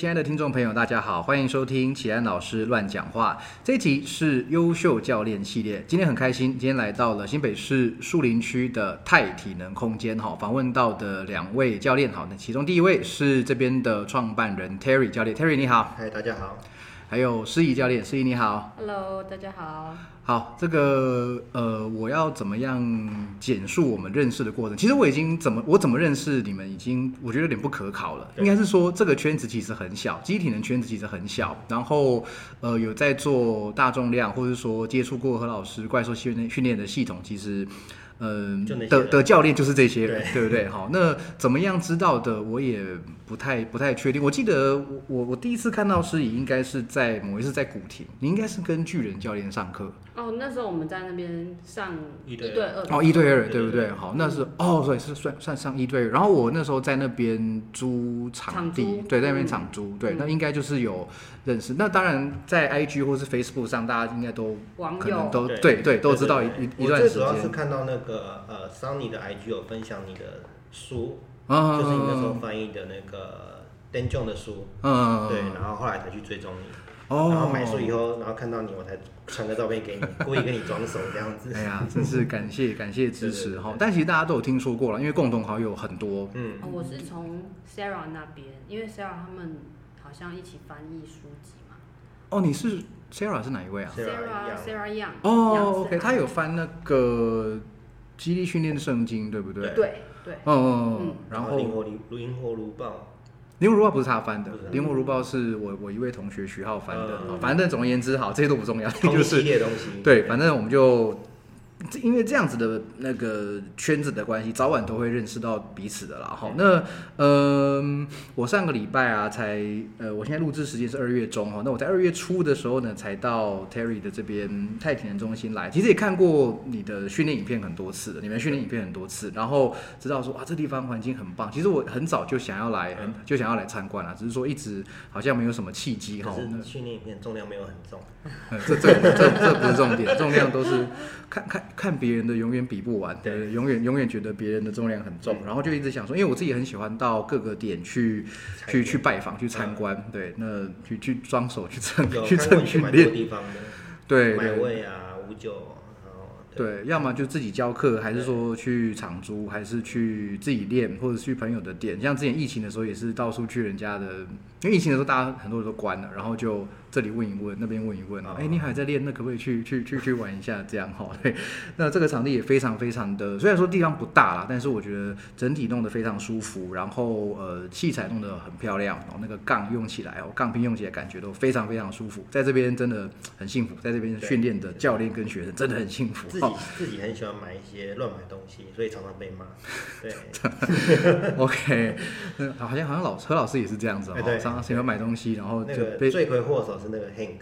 位亲爱的听众朋友，大家好，欢迎收听启安老师乱讲话。这一集是优秀教练系列，今天很开心，今天来到了新北市树林区的泰体能空间，哈，访问到的两位教练，好，那其中第一位是这边的创办人 Terry 教练，Terry 你好，嗨，大家好。还有诗怡教练，诗怡你好，Hello，大家好。好，这个呃，我要怎么样简述我们认识的过程？其实我已经怎么我怎么认识你们，已经我觉得有点不可考了。应该是说这个圈子其实很小，机体能圈子其实很小。然后呃，有在做大重量，或者说接触过何老师怪兽训练训练的系统，其实。嗯，的的教练就是这些人，对不对？好，那怎么样知道的？我也不太不太确定。我记得我我我第一次看到师仪应该是在某一次在古亭，你应该是跟巨人教练上课。哦，那时候我们在那边上一对二，哦，一对二，对不对？好，那是哦，所以是算算上一对。然后我那时候在那边租场地，对，在那边场租，对，那应该就是有认识。那当然在 IG 或是 Facebook 上，大家应该都可能都对对都知道一一段时间。主要是看到那个呃，Sunny 的 IG 有分享你的书，就是你那时候翻译的那个 Dan John 的书，嗯，对，然后后来才去追踪你。然后买书以后，然后看到你，我才传个照片给你，故意跟你装熟这样子。哎呀，真是感谢感谢支持哈！但其实大家都有听说过了，因为共同好友很多。嗯，我是从 Sarah 那边，因为 Sarah 他们好像一起翻译书籍嘛。哦，你是 Sarah 是哪一位啊？Sarah Sarah Young。哦，OK，他有翻那个激励训练圣经，对不对？对对。嗯嗯嗯。然后灵活如灵活如豹。《灵活如豹》不是他翻的，《灵活如豹》是我我一位同学徐浩翻的。反正总而言之，好，这些都不重要，就是对，反正我们就。因为这样子的那个圈子的关系，早晚都会认识到彼此的啦。好，那嗯，我上个礼拜啊，才呃，我现在录制时间是二月中哈。那我在二月初的时候呢，才到 Terry 的这边泰体能中心来。其实也看过你的训练影片很多次的，你们训练影片很多次，然后知道说啊，这地方环境很棒。其实我很早就想要来，很就想要来参观了，只是说一直好像没有什么契机哈。训练影片重量没有很重，这这这这不是重点，重量都是看看。看别人的永远比不完，对，永远永远觉得别人的重量很重，然后就一直想说，因为我自己很喜欢到各个点去去去拜访、去参观，对，那去去装手、去蹭、去蹭训练地方的，对，买位啊，五九，对，要么就自己教课，还是说去场租，还是去自己练，或者去朋友的店。像之前疫情的时候，也是到处去人家的，因为疫情的时候大家很多人都关了，然后就。这里问一问，那边问一问啊，哎，你还在练，那可不可以去去去去玩一下？这样哈，对。那这个场地也非常非常的，虽然说地方不大啦，但是我觉得整体弄得非常舒服，然后呃器材弄得很漂亮，然后那个杠用起来哦，杠拼用起来感觉都非常非常舒服，在这边真的很幸福，在这边训练的教练跟学生真的很幸福。自己自己很喜欢买一些乱买东西，所以常常被骂。对。OK，好像好像老何老师也是这样子哦，常常喜欢买东西，然后就被罪魁祸首。是那个 Hank，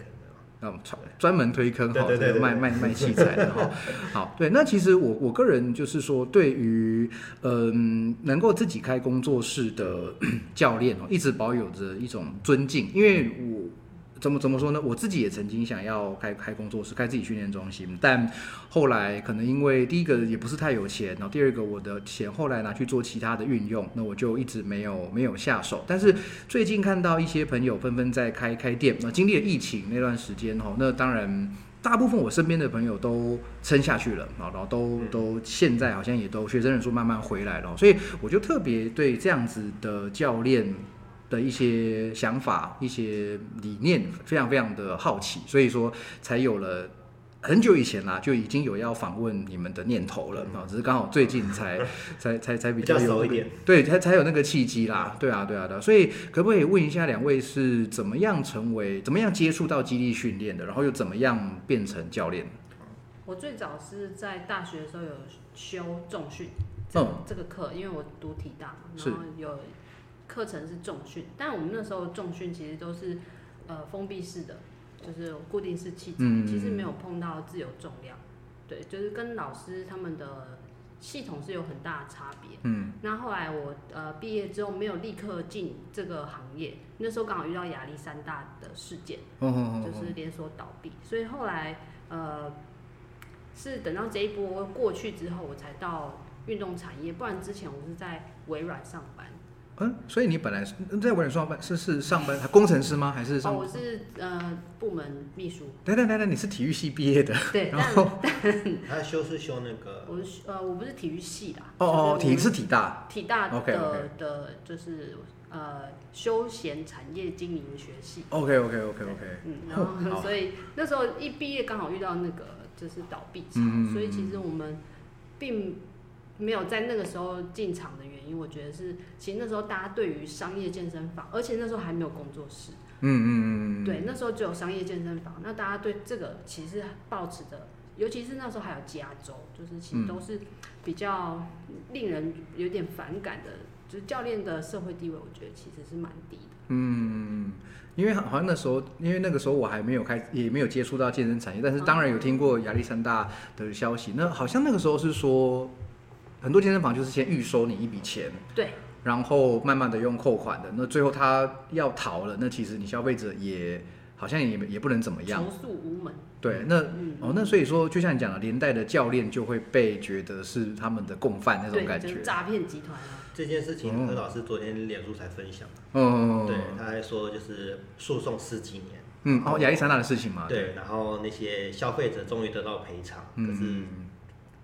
那我们专专门推坑哈，这个卖卖卖器材的哈。好，对，那其实我我个人就是说，对于嗯能够自己开工作室的 教练哦，一直保有着一种尊敬，因为我。怎么怎么说呢？我自己也曾经想要开开工作室，开自己训练中心，但后来可能因为第一个也不是太有钱，然后第二个我的钱后来拿去做其他的运用，那我就一直没有没有下手。但是最近看到一些朋友纷纷在开开店，那经历了疫情那段时间哈，那当然大部分我身边的朋友都撑下去了，然后都都现在好像也都学生人数慢慢回来了，所以我就特别对这样子的教练。的一些想法、一些理念，非常非常的好奇，所以说才有了很久以前啦，就已经有要访问你们的念头了啊，只是刚好最近才 才才才比较有一点，对，才才有那个契机啦，对啊，对啊的，所以可不可以问一下两位是怎么样成为、怎么样接触到激励训练的，然后又怎么样变成教练？我最早是在大学的时候有修重训，嗯，这个课，因为我读体大，然后有。课程是重训，但我们那时候重训其实都是呃封闭式的，就是固定式器材，其实没有碰到自由重量。对，就是跟老师他们的系统是有很大的差别。嗯，那后来我呃毕业之后没有立刻进这个行业，那时候刚好遇到亚历山大的事件，就是连锁倒闭，所以后来呃是等到这一波过去之后，我才到运动产业，不然之前我是在微软上班。嗯，所以你本来是在微软上班是是上班工程师吗？还是？哦，我是呃部门秘书。等等等等，你是体育系毕业的？对，然后 他修是修那个，我是呃我不是体育系的。哦哦，体是体大。体大的的，就是呃休闲产业经营学系。OK OK OK OK。嗯，然后所以那时候一毕业刚好遇到那个就是倒闭潮，所以其实我们并。没有在那个时候进场的原因，我觉得是，其实那时候大家对于商业健身房，而且那时候还没有工作室，嗯嗯嗯嗯对，那时候只有商业健身房，那大家对这个其实抱持的，尤其是那时候还有加州，就是其实都是比较令人有点反感的，就是教练的社会地位，我觉得其实是蛮低的。嗯，因为好像那时候，因为那个时候我还没有开，也没有接触到健身产业，但是当然有听过亚历山大的消息，那好像那个时候是说。很多健身房就是先预收你一笔钱，对，然后慢慢的用扣款的，那最后他要逃了，那其实你消费者也好像也也不能怎么样，投诉无门。对，那哦，那所以说就像你讲的，连带的教练就会被觉得是他们的共犯那种感觉，诈骗集团啊。这件事情何老师昨天脸书才分享，嗯，对，他还说就是诉讼十几年，嗯，哦，亚历山大的事情嘛，对，然后那些消费者终于得到赔偿，可是。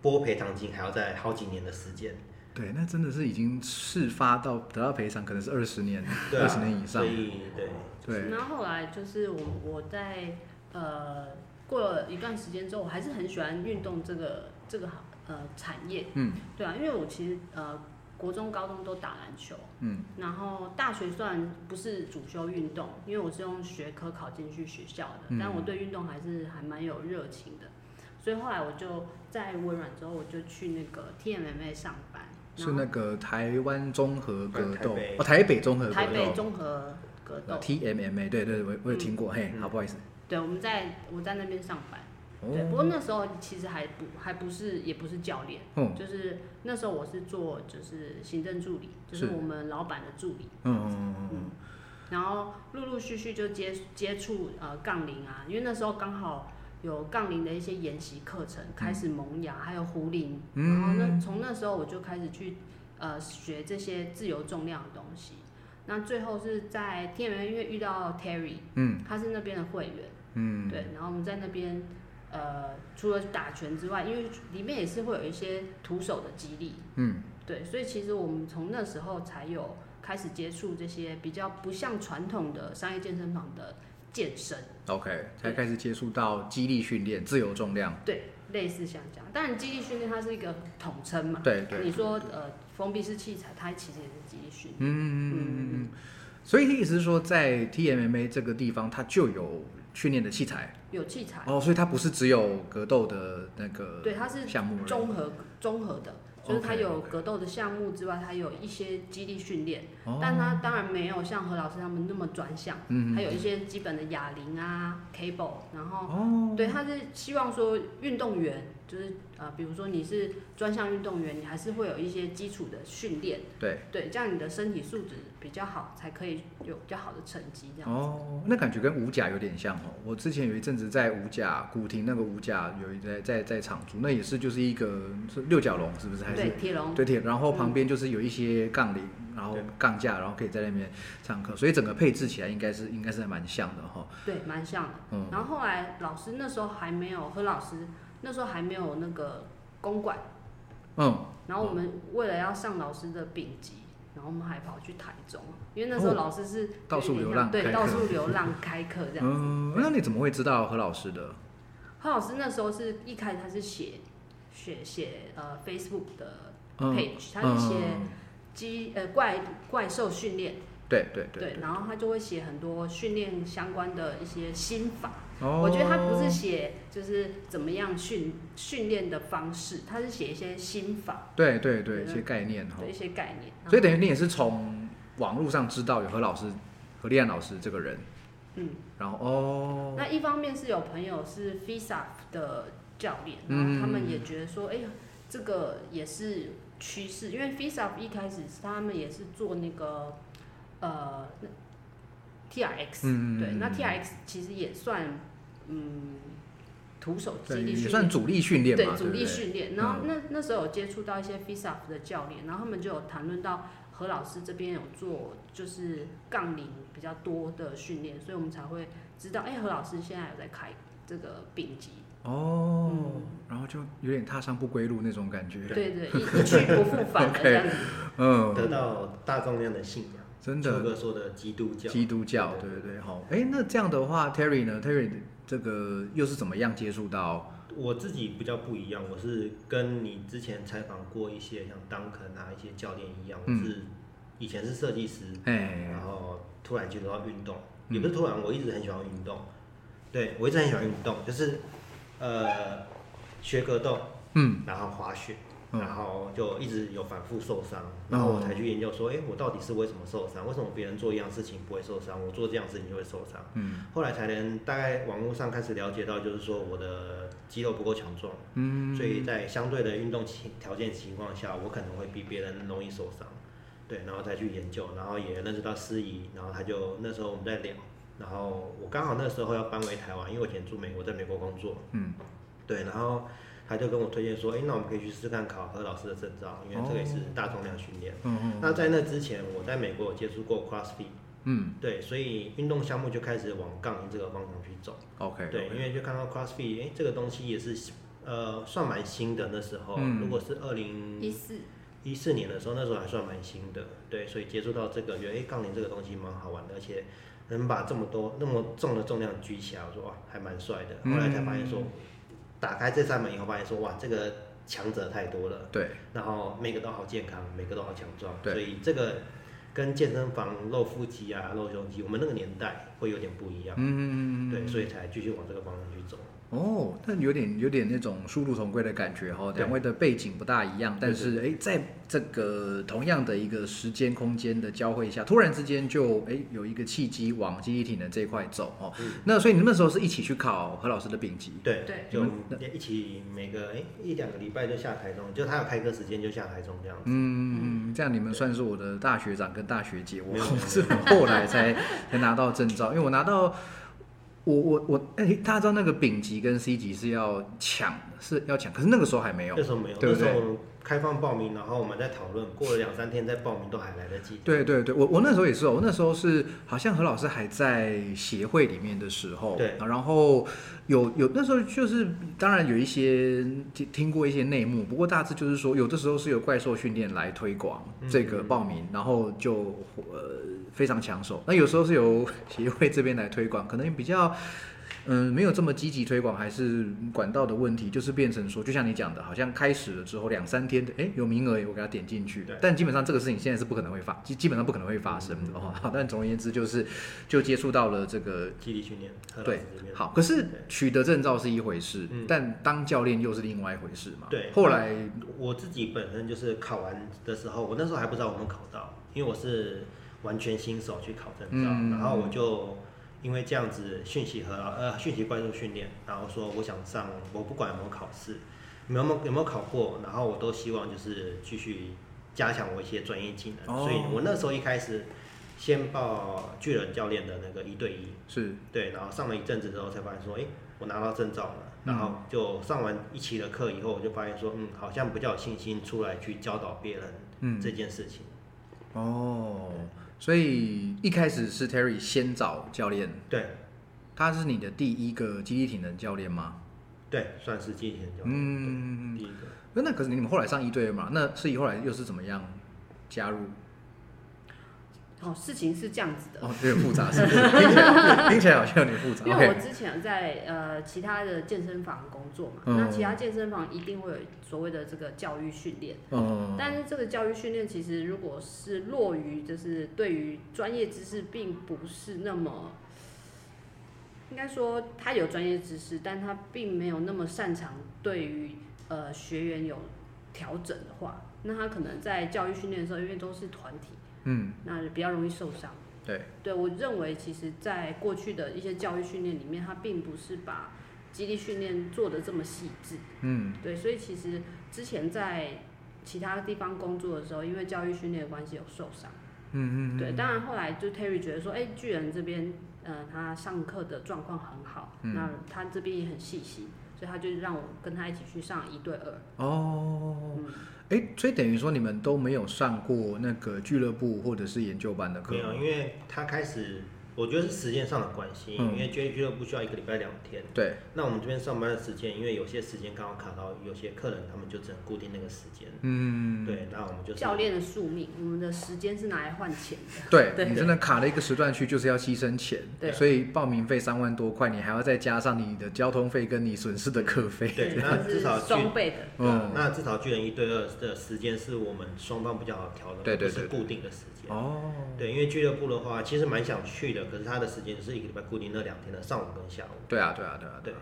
拨赔偿金还要在好几年的时间，对，那真的是已经事发到得到赔偿，可能是二十年、二十年以上。对对对。然后后来就是我我在呃过了一段时间之后，我还是很喜欢运动这个这个行呃产业。嗯。对啊，因为我其实呃国中、高中都打篮球。嗯。然后大学虽然不是主修运动，因为我是用学科考进去学校的，但我对运动还是还蛮有热情的。所以后来我就在微软之后，我就去那个 TMMA 上班。是那个台湾综合格斗哦，台北综合台北综合格斗 TMMA，对对，我我有听过，嘿，好不好意思。对，我们在我在那边上班。对，不过那时候其实还不还不是也不是教练，就是那时候我是做就是行政助理，就是我们老板的助理。嗯嗯嗯。然后陆陆续续就接接触呃杠铃啊，因为那时候刚好。有杠铃的一些研习课程开始萌芽，还有壶铃，然后那从那时候我就开始去呃学这些自由重量的东西。那最后是在天元因为遇到 Terry，嗯，他是那边的会员，嗯，对，然后我们在那边呃除了打拳之外，因为里面也是会有一些徒手的激励，嗯，对，所以其实我们从那时候才有开始接触这些比较不像传统的商业健身房的。健身，OK，才开始接触到肌力训练、自由重量，对，类似像这样。当然，肌力训练它是一个统称嘛，对对。你说呃，封闭式器材，它其实也是肌力训练。嗯嗯嗯嗯。所以意思是说，在 TMMA 这个地方，它就有训练的器材，有器材哦，所以它不是只有格斗的那个，对，它是项目综合综合的。就是他有格斗的项目之外，他有一些基地训练，但他当然没有像何老师他们那么专项，还有一些基本的哑铃啊、cable，然后对，他是希望说运动员就是。呃，比如说你是专项运动员，你还是会有一些基础的训练，对对，这样你的身体素质比较好，才可以有比较好的成绩。这样哦，那感觉跟武甲有点像哦。我之前有一阵子在武甲古亭那个武甲有一在在在场住，那也是就是一个是六角龙，是不是？还是铁笼？对铁，然后旁边就是有一些杠铃，然后杠架，然后可以在那边上课，所以整个配置起来应该是应该是蛮像的哈。对，蛮像的。嗯，然后后来老师那时候还没有和老师。那时候还没有那个公馆，嗯，然后我们为了要上老师的丙级，然后我们还跑去台中，因为那时候老师是到处流浪，对，到处流浪开课这样子。嗯，那你怎么会知道何老师的？何老师那时候是一开始他是写写写呃 Facebook 的 page，他是写机呃怪怪兽训练，对对对，然后他就会写很多训练相关的一些心法。我觉得他不是写就是怎么样训训练的方式，他是写一些心法。对对对，一些概念哈。一些概念。所以等于你也是从网络上知道有何老师、何立安老师这个人。嗯。然后哦。那一方面是有朋友是 FISA 的教练，然后他们也觉得说，哎呀，这个也是趋势，因为 FISA 一开始他们也是做那个呃。T R X，对，那 T R X 其实也算，嗯，徒手肌力训练，也算主力训练对，主力训练。然后那那时候有接触到一些 FISA 的教练，然后他们就有谈论到何老师这边有做就是杠铃比较多的训练，所以我们才会知道，哎，何老师现在有在开这个丙级。哦，然后就有点踏上不归路那种感觉。对对，一去不复返的这样子。嗯，得到大重量的信仰。真的。哥说的基督教。基督教，对对对，好。哎，那这样的话，Terry 呢？Terry 这个又是怎么样接触到？我自己比较不一样，我是跟你之前采访过一些像 Duncan 啊一些教练一样，我是以前是设计师，哎然后突然接触到运动，也不是突然，我一直很喜欢运动。对，我一直很喜欢运动，就是。呃，学格斗，嗯，然后滑雪，然后就一直有反复受伤，然后我才去研究说，哎，我到底是为什么受伤？为什么别人做一样事情不会受伤，我做这样事情就会受伤？嗯，后来才能大概网络上开始了解到，就是说我的肌肉不够强壮，嗯，所以在相对的运动情条件情况下，我可能会比别人容易受伤，对，然后再去研究，然后也认识到司仪，然后他就那时候我们在聊。然后我刚好那时候要搬回台湾，因为我以前住美国，在美国工作。嗯。对，然后他就跟我推荐说：“哎，那我们可以去试试看考何老师的证照，因为这个也是大重量训练。”嗯嗯。那在那之前，我在美国有接触过 CrossFit。嗯。对，所以运动项目就开始往杠铃这个方向去走。OK。对，因为就看到 CrossFit，哎，这个东西也是呃算蛮新的那时候。嗯。如果是二零一四一四年的时候，那时候还算蛮新的。对，所以接触到这个，觉得哎，杠铃这个东西蛮好玩的，而且。能把这么多那么重的重量举起来，我说哇，还蛮帅的。后来才发现说，打开这扇门以后，发现说哇，这个强者太多了。对。然后每个都好健康，每个都好强壮。对。所以这个跟健身房露腹肌啊、露胸肌，我们那个年代会有点不一样。嗯嗯嗯。对，所以才继续往这个方向去走。哦，但有点有点那种殊途同归的感觉哈，两位的背景不大一样，但是哎，在这个同样的一个时间空间的交汇下，突然之间就哎有一个契机往记忆体能这一块走哦。那所以你们那时候是一起去考何老师的丙级？对对，就一起每个哎一两个礼拜就下台中，就他有开课时间就下台中这样子。嗯，这样你们算是我的大学长跟大学姐，我 是后来才才拿到证照，因为我拿到。我我我，哎，大家知道那个丙级跟 C 级是要抢，是要抢，可是那个时候还没有，那时候没有，那时候开放报名，然后我们再讨论，过了两三天再报名都还来得及。对对对，我我那时候也是，我那时候是好像何老师还在协会里面的时候，对，然后有有那时候就是当然有一些听听过一些内幕，不过大致就是说有的时候是有怪兽训练来推广这个报名，然后就呃。非常抢手，那有时候是由协会这边来推广，可能比较，嗯，没有这么积极推广，还是管道的问题，就是变成说，就像你讲的，好像开始了之后两三天的，哎，有名额，我给他点进去，但基本上这个事情现在是不可能会发，基基本上不可能会发生的哈。好，但总而言之就是，就接触到了这个基地训练，对，好，可是取得证照是一回事，但当教练又是另外一回事嘛。对，后来我自己本身就是考完的时候，我那时候还不知道我们考到，因为我是。完全新手去考证照，然后我就因为这样子讯息和呃讯息怪兽训练，然后说我想上，我不管有没有考试，有没有有没有考过，然后我都希望就是继续加强我一些专业技能，所以我那时候一开始先报巨人教练的那个一对一，是。对，然后上了一阵子之后才发现说，哎，我拿到证照了，然后就上完一期的课以后，我就发现说，嗯，好像比较有信心出来去教导别人，嗯，这件事情，哦。所以一开始是 Terry 先找教练，对，他是你的第一个基地体能教练吗？对，算是基地体能教练，嗯，第一个。那那可是你们后来上一队了嘛？那是以后来又是怎么样加入？哦，事情是这样子的，哦，有点复杂，是不是？听起来听起来好像有点复杂。因为我之前在呃其他的健身房工作嘛，那其他健身房一定会有所谓的这个教育训练，嗯，但是这个教育训练其实如果是落于就是对于专业知识并不是那么，应该说他有专业知识，但他并没有那么擅长对于呃学员有调整的话，那他可能在教育训练的时候，因为都是团体。嗯，那比较容易受伤。对，对我认为，其实，在过去的一些教育训练里面，它并不是把肌力训练做的这么细致。嗯，对，所以其实之前在其他地方工作的时候，因为教育训练的关系有受伤。嗯嗯。对，当然后来就 Terry 觉得说，哎，巨人这边，呃，他上课的状况很好，那他这边也很细心，所以他就让我跟他一起去上一对二。哦，哎，所以等于说你们都没有上过那个俱乐部或者是研究班的课？没有，因为他开始。我觉得是时间上的关系，因为 J 俱乐部需要一个礼拜两天。对。那我们这边上班的时间，因为有些时间刚好卡到有些客人，他们就只能固定那个时间。嗯。对，那我们就教练的宿命，我们的时间是拿来换钱的。对，你真的卡了一个时段去，就是要牺牲钱。对。所以报名费三万多块，你还要再加上你的交通费跟你损失的课费。对，那至少双倍的。嗯。那至少巨人一对二的时间是我们双方比较好调的，对对对，是固定的时间。哦。对，因为俱乐部的话，其实蛮想去的，可是他的时间。是一个礼拜固定那两天的上午跟下午。对啊，对啊，对啊，对。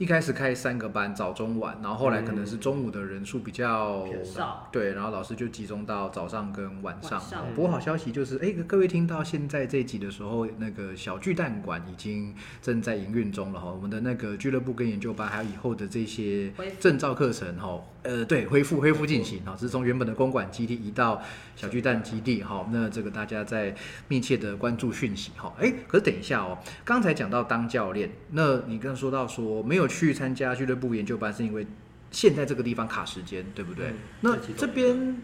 一开始开三个班，早中晚，然后后来可能是中午的人数比较少，对，然后老师就集中到早上跟晚上。不过好消息就是，哎，各位听到现在这集的时候，那个小巨蛋馆已经正在营运中了哈。我们的那个俱乐部跟研究班，还有以后的这些证照课程哈，呃，对，恢复恢复进行哈，是从原本的公馆基地移到小巨蛋基地哈。那这个大家在密切的关注讯息哈。哎，可是等一下哦，刚才讲到当教练，那你刚说到说没有。去参加俱乐部研究班是因为现在这个地方卡时间，对不对？那这边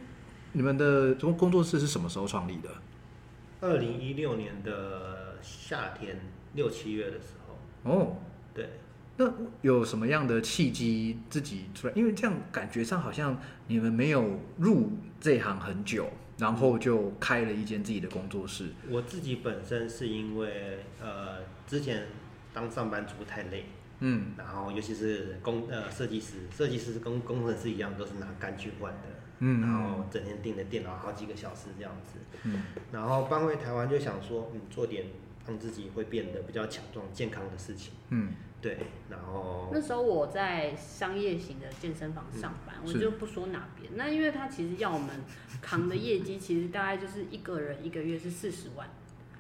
你们的工工作室是什么时候创立的？二零一六年的夏天六七月的时候。哦，对。那有什么样的契机自己出来？因为这样感觉上好像你们没有入这行很久，然后就开了一间自己的工作室。我自己本身是因为呃之前当上班族太累。嗯，然后尤其是工呃设计师，设计师跟工程师一样，都是拿肝去换的。嗯，然后整天盯着电脑好几个小时这样子。嗯，然后搬回台湾就想说，嗯，做点让自己会变得比较强壮、健康的事情。嗯，对。然后那时候我在商业型的健身房上班，我就不说哪边。那因为他其实要我们扛的业绩，其实大概就是一个人一个月是四十万。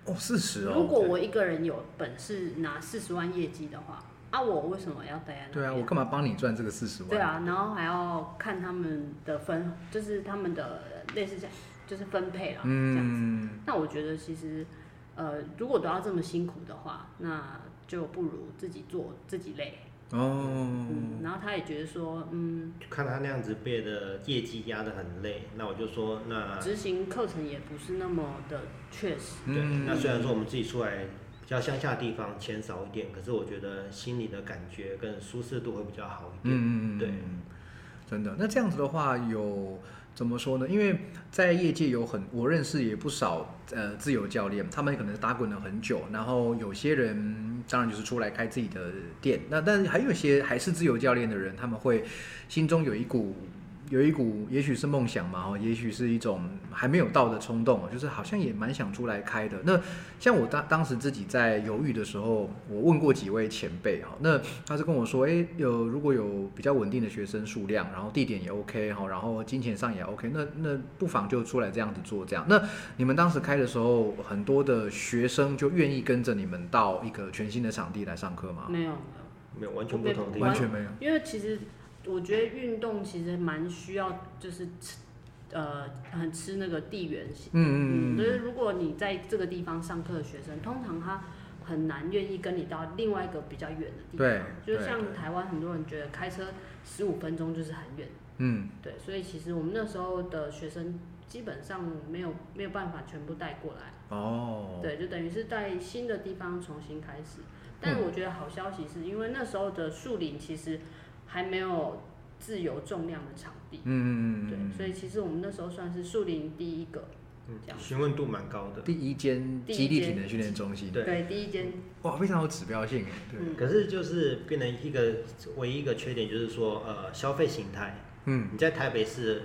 哦，四十哦。如果我一个人有本事拿四十万业绩的话。那我为什么要待在那？对啊，我干嘛帮你赚这个四十万？对啊，然后还要看他们的分，就是他们的类似这样，就是分配了这样子。那我觉得其实，呃，如果都要这么辛苦的话，那就不如自己做自己累。哦。嗯，然后他也觉得说，嗯，看他那样子背的业绩压得很累，那我就说，那执行课程也不是那么的确实。对，那虽然说我们自己出来。比较乡下的地方钱少一点，可是我觉得心里的感觉跟舒适度会比较好一点。嗯嗯对，真的。那这样子的话，有怎么说呢？因为在业界有很我认识也不少呃自由教练，他们可能打滚了很久，然后有些人当然就是出来开自己的店。那但是还有一些还是自由教练的人，他们会心中有一股。有一股，也许是梦想嘛，哦，也许是一种还没有到的冲动，就是好像也蛮想出来开的。那像我当当时自己在犹豫的时候，我问过几位前辈，哈，那他是跟我说，哎，有如果有比较稳定的学生数量，然后地点也 OK，哈，然后金钱上也 OK，那那不妨就出来这样子做，这样。那你们当时开的时候，很多的学生就愿意跟着你们到一个全新的场地来上课吗？没有，没有，完全不同，完全没有，因为其实。我觉得运动其实蛮需要，就是吃，呃，很吃那个地缘性。嗯嗯就是如果你在这个地方上课的学生，通常他很难愿意跟你到另外一个比较远的地方。对。就像台湾很多人觉得开车十五分钟就是很远。嗯。对，所以其实我们那时候的学生基本上没有没有办法全部带过来。哦。对，就等于是在新的地方重新开始。但我觉得好消息是因为那时候的树林其实。还没有自由重量的场地，嗯嗯嗯，对，所以其实我们那时候算是树林第一个，嗯，这样询问度蛮高的，第一间基地体能训练中心，对，对第一间，哇，非常有指标性，对，可是就是变成一个唯一一个缺点就是说，呃，消费形态，嗯，你在台北市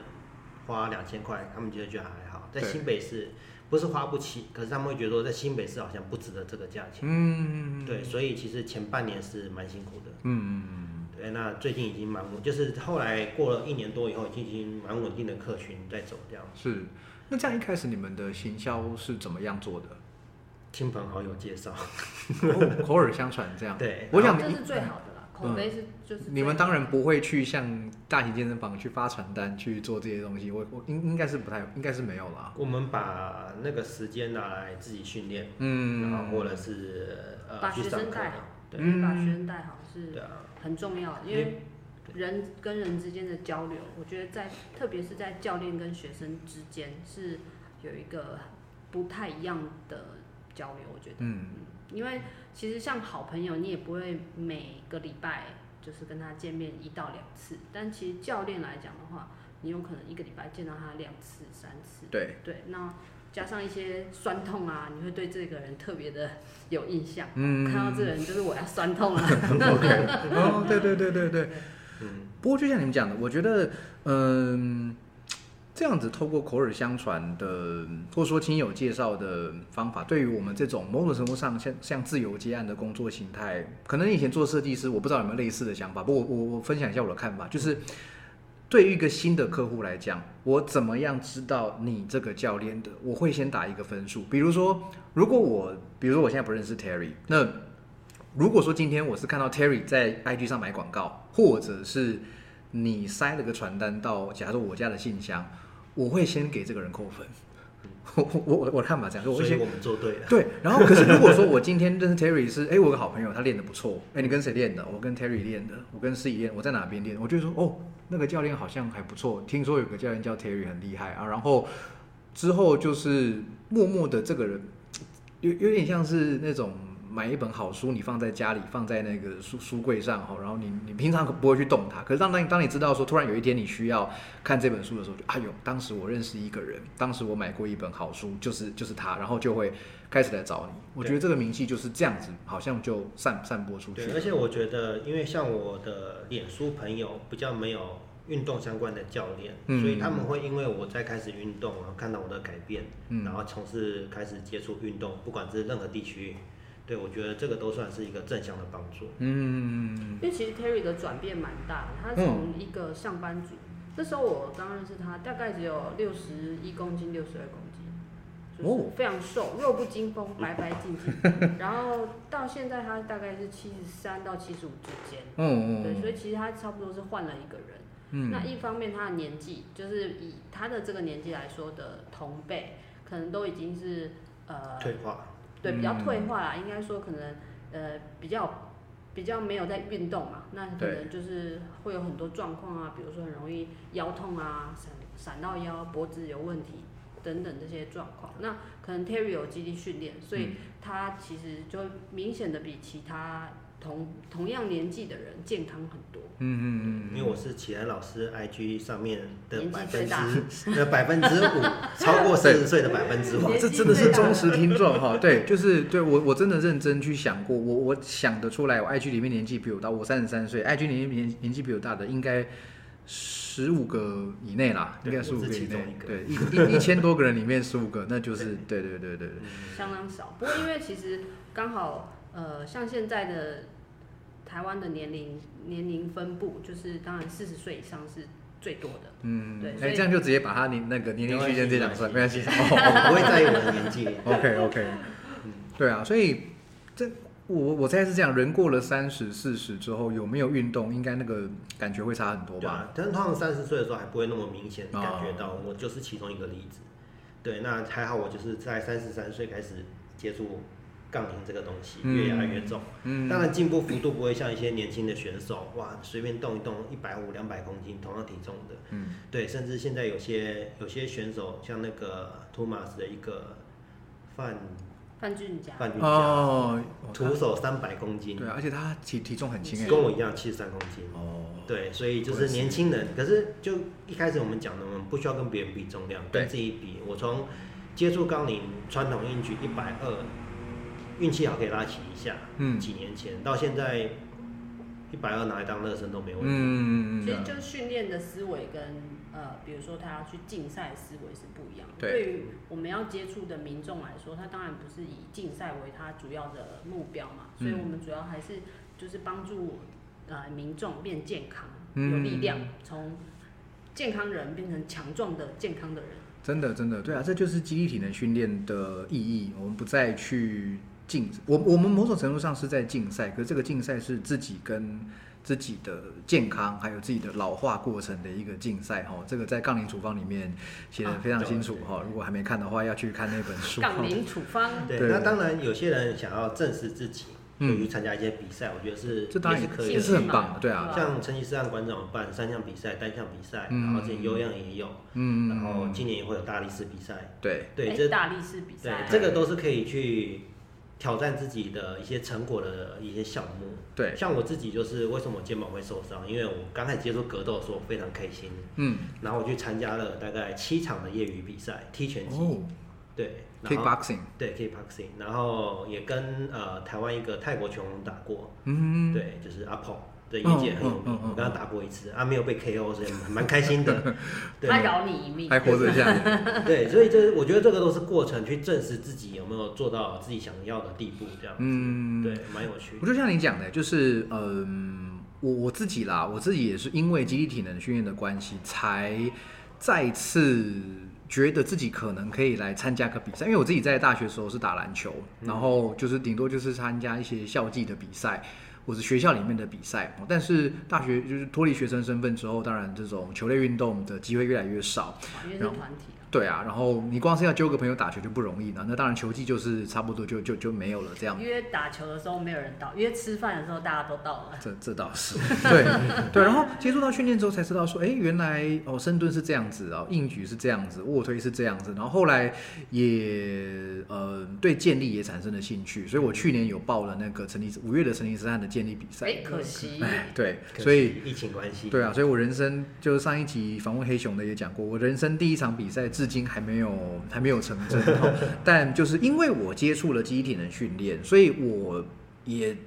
花两千块，他们觉得觉得还好，在新北市不是花不起，可是他们会觉得说在新北市好像不值得这个价钱，嗯，对，所以其实前半年是蛮辛苦的，嗯嗯嗯。哎，那最近已经蛮稳，就是后来过了一年多以后，已经蛮稳定的客群在走这样。是，那这样一开始你们的行销是怎么样做的？亲朋好友介绍，口耳相传这样。对，我想这是最好的啦，口碑是就是。你们当然不会去像大型健身房去发传单去做这些东西，我我应应该是不太，应该是没有啦。我们把那个时间拿来自己训练，嗯，然后或者是呃学生带好。对，把学生带好是很重要，因为人跟人之间的交流，我觉得在特别是在教练跟学生之间是有一个不太一样的交流，我觉得，嗯，因为其实像好朋友，你也不会每个礼拜就是跟他见面一到两次，但其实教练来讲的话，你有可能一个礼拜见到他两次、三次，对，对，那。加上一些酸痛啊，你会对这个人特别的有印象。嗯看到这个人就是我要酸痛了。OK，哦，对对对对对。嗯。不过就像你们讲的，我觉得，嗯，这样子透过口耳相传的，或者说亲友介绍的方法，对于我们这种某种程度上像像自由接案的工作形态，可能以前做设计师，我不知道有没有类似的想法。不过我我我分享一下我的看法，就是。对于一个新的客户来讲，我怎么样知道你这个教练的？我会先打一个分数。比如说，如果我，比如说我现在不认识 Terry，那如果说今天我是看到 Terry 在 IG 上买广告，或者是你塞了个传单到，假如说我家的信箱，我会先给这个人扣分。我我我我看法这样，所以我们做对了。对，然后可是如果说我今天认识 Terry 是，哎，我有个好朋友他练的不错，哎，你跟谁练的？我跟 Terry 练的，我跟 C 练，我在哪边练？我就说，哦，那个教练好像还不错，听说有个教练叫 Terry 很厉害啊。然后之后就是默默的这个人，有有点像是那种。买一本好书，你放在家里，放在那个书书柜上哈，然后你你平常不会去动它，可是当当当你知道说，突然有一天你需要看这本书的时候，就哎呦，当时我认识一个人，当时我买过一本好书，就是就是他，然后就会开始来找你。我觉得这个名气就是这样子，好像就散散播出去。对，而且我觉得，因为像我的脸书朋友比较没有运动相关的教练，所以他们会因为我在开始运动，然后看到我的改变，然后从事开始接触运动，不管是任何地区。对，我觉得这个都算是一个正向的帮助。嗯，因为其实 Terry 的转变蛮大的，他从一个上班族，那时候我刚认识他，大概只有六十一公斤、六十二公斤，就是非常瘦，弱不禁风，白白净净。然后到现在他大概是七十三到七十五之间。嗯嗯。对，所以其实他差不多是换了一个人。嗯。那一方面他的年纪，就是以他的这个年纪来说的同辈，可能都已经是呃退化。对，比较退化啦，应该说可能，呃，比较比较没有在运动嘛，那可能就是会有很多状况啊，比如说很容易腰痛啊，闪闪到腰，脖子有问题等等这些状况。那可能 Terry 有基地训练，所以他其实就明显的比其他。同同样年纪的人健康很多。嗯嗯嗯。因为我是启安老师 IG 上面的百分之的 百分之五，超过四十岁的百分之五，这真的是忠实听众哈。对，就是对我我真的认真去想过，我我想得出来，我 IG 里面年纪比我大，我三十三岁，IG 里面年年纪比我大的应该十五个以内啦，应该十五个以内。对，一一一千多个人里面十五个，那就是对对对对对。相当少，不过因为其实刚好。呃，像现在的台湾的年龄年龄分布，就是当然四十岁以上是最多的。嗯，对，哎，这样就直接把他年那个年龄区间这讲出来，没关系，我不会在意我的年纪。OK OK，嗯，对啊，所以这我我猜是这样，人过了三十四十之后，有没有运动，应该那个感觉会差很多吧？但是通常三十岁的时候还不会那么明显感觉到，我就是其中一个例子。对，那还好，我就是在三十三岁开始接触。杠铃这个东西越压越重，当然进步幅度不会像一些年轻的选手，哇，随便动一动一百五、两百公斤同样体重的，对，甚至现在有些有些选手，像那个托马斯的一个范范俊佳，范俊佳哦，徒手三百公斤，对，而且他体体重很轻，跟我一样七十三公斤，哦，对，所以就是年轻人，可是就一开始我们讲的，我们不需要跟别人比重量，跟自己比，我从接触杠铃传统硬举一百二。运气好可以拉起一下，嗯，几年前到现在一百二拿来当热身都没问题。嗯嗯嗯其实就训练的思维跟呃，比如说他要去竞赛思维是不一样。对。对于我们要接触的民众来说，他当然不是以竞赛为他主要的目标嘛，所以我们主要还是就是帮助呃民众变健康，有力量，从健康人变成强壮的健康的人。真的真的，对啊，这就是肌力体能训练的意义。我们不再去。竞我我们某种程度上是在竞赛，可是这个竞赛是自己跟自己的健康还有自己的老化过程的一个竞赛哈。这个在杠铃处方里面写的非常清楚哈。如果还没看的话，要去看那本书。杠铃处方。对，那当然有些人想要证实自己，就去参加一些比赛，我觉得是这当然是可以，也是很棒的，对啊。像成吉思汗馆长办三项比赛，单项比赛，然后这前有氧也有，嗯，然后今年也会有大力士比赛，对对，这大力士比赛，这个都是可以去挑战自己的一些成果的一些项目。对，像我自己就是为什么肩膀会受伤，因为我刚开始接触格斗的时候非常开心，嗯，然后我去参加了大概七场的业余比赛，踢拳击，对。Kickboxing，对 Kickboxing，然后也跟呃台湾一个泰国拳王打过，嗯，对，就是阿鹏，对，业界很有名，我跟他打过一次，啊，没有被 KO，所以蛮开心的。他饶你一命，还活着下。对，所以这我觉得这个都是过程，去证实自己有没有做到自己想要的地步，这样子，嗯，对，蛮有趣。我就像你讲的，就是嗯，我我自己啦，我自己也是因为基地体能训练的关系，才再次。觉得自己可能可以来参加个比赛，因为我自己在大学时候是打篮球，然后就是顶多就是参加一些校际的比赛，或者学校里面的比赛。但是大学就是脱离学生身份之后，当然这种球类运动的机会越来越少。因为是团体。对啊，然后你光是要揪个朋友打球就不容易了，那当然球技就是差不多就就就没有了这样。约打球的时候没有人到，约吃饭的时候大家都到了。这这倒是，对对。然后接触到训练之后才知道说，哎，原来哦深蹲是这样子哦，硬举是这样子，卧推是这样子。然后后来也呃对健力也产生了兴趣，所以我去年有报了那个成立五月的成立斯坦的健力比赛。哎，可惜。哎对，所以疫情关系。对啊，所以我人生就是上一集访问黑熊的也讲过，我人生第一场比赛。至今还没有还没有成真，但就是因为我接触了机体能训练，所以我也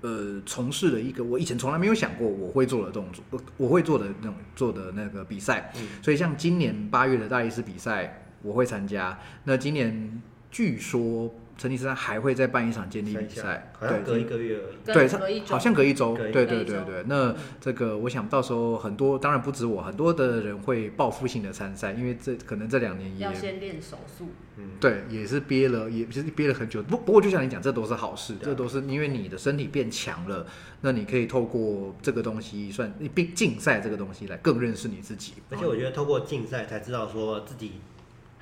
呃从事了一个我以前从来没有想过我会做的动作，我会做的那种做的那个比赛。所以像今年八月的大力士比赛，我会参加。那今年据说。成吉思汗还会再办一场健力比赛，好像隔一个月而已。对，好像隔一周。对对对对，那这个我想到时候很多，当然不止我，很多的人会报复性的参赛，因为这可能这两年也要先练手速。嗯，对，也是憋了，也其实憋了很久。不不过就像你讲，这都是好事，这都是因为你的身体变强了，那你可以透过这个东西算竞竞赛这个东西来更认识你自己。而且我觉得透过竞赛才知道说自己。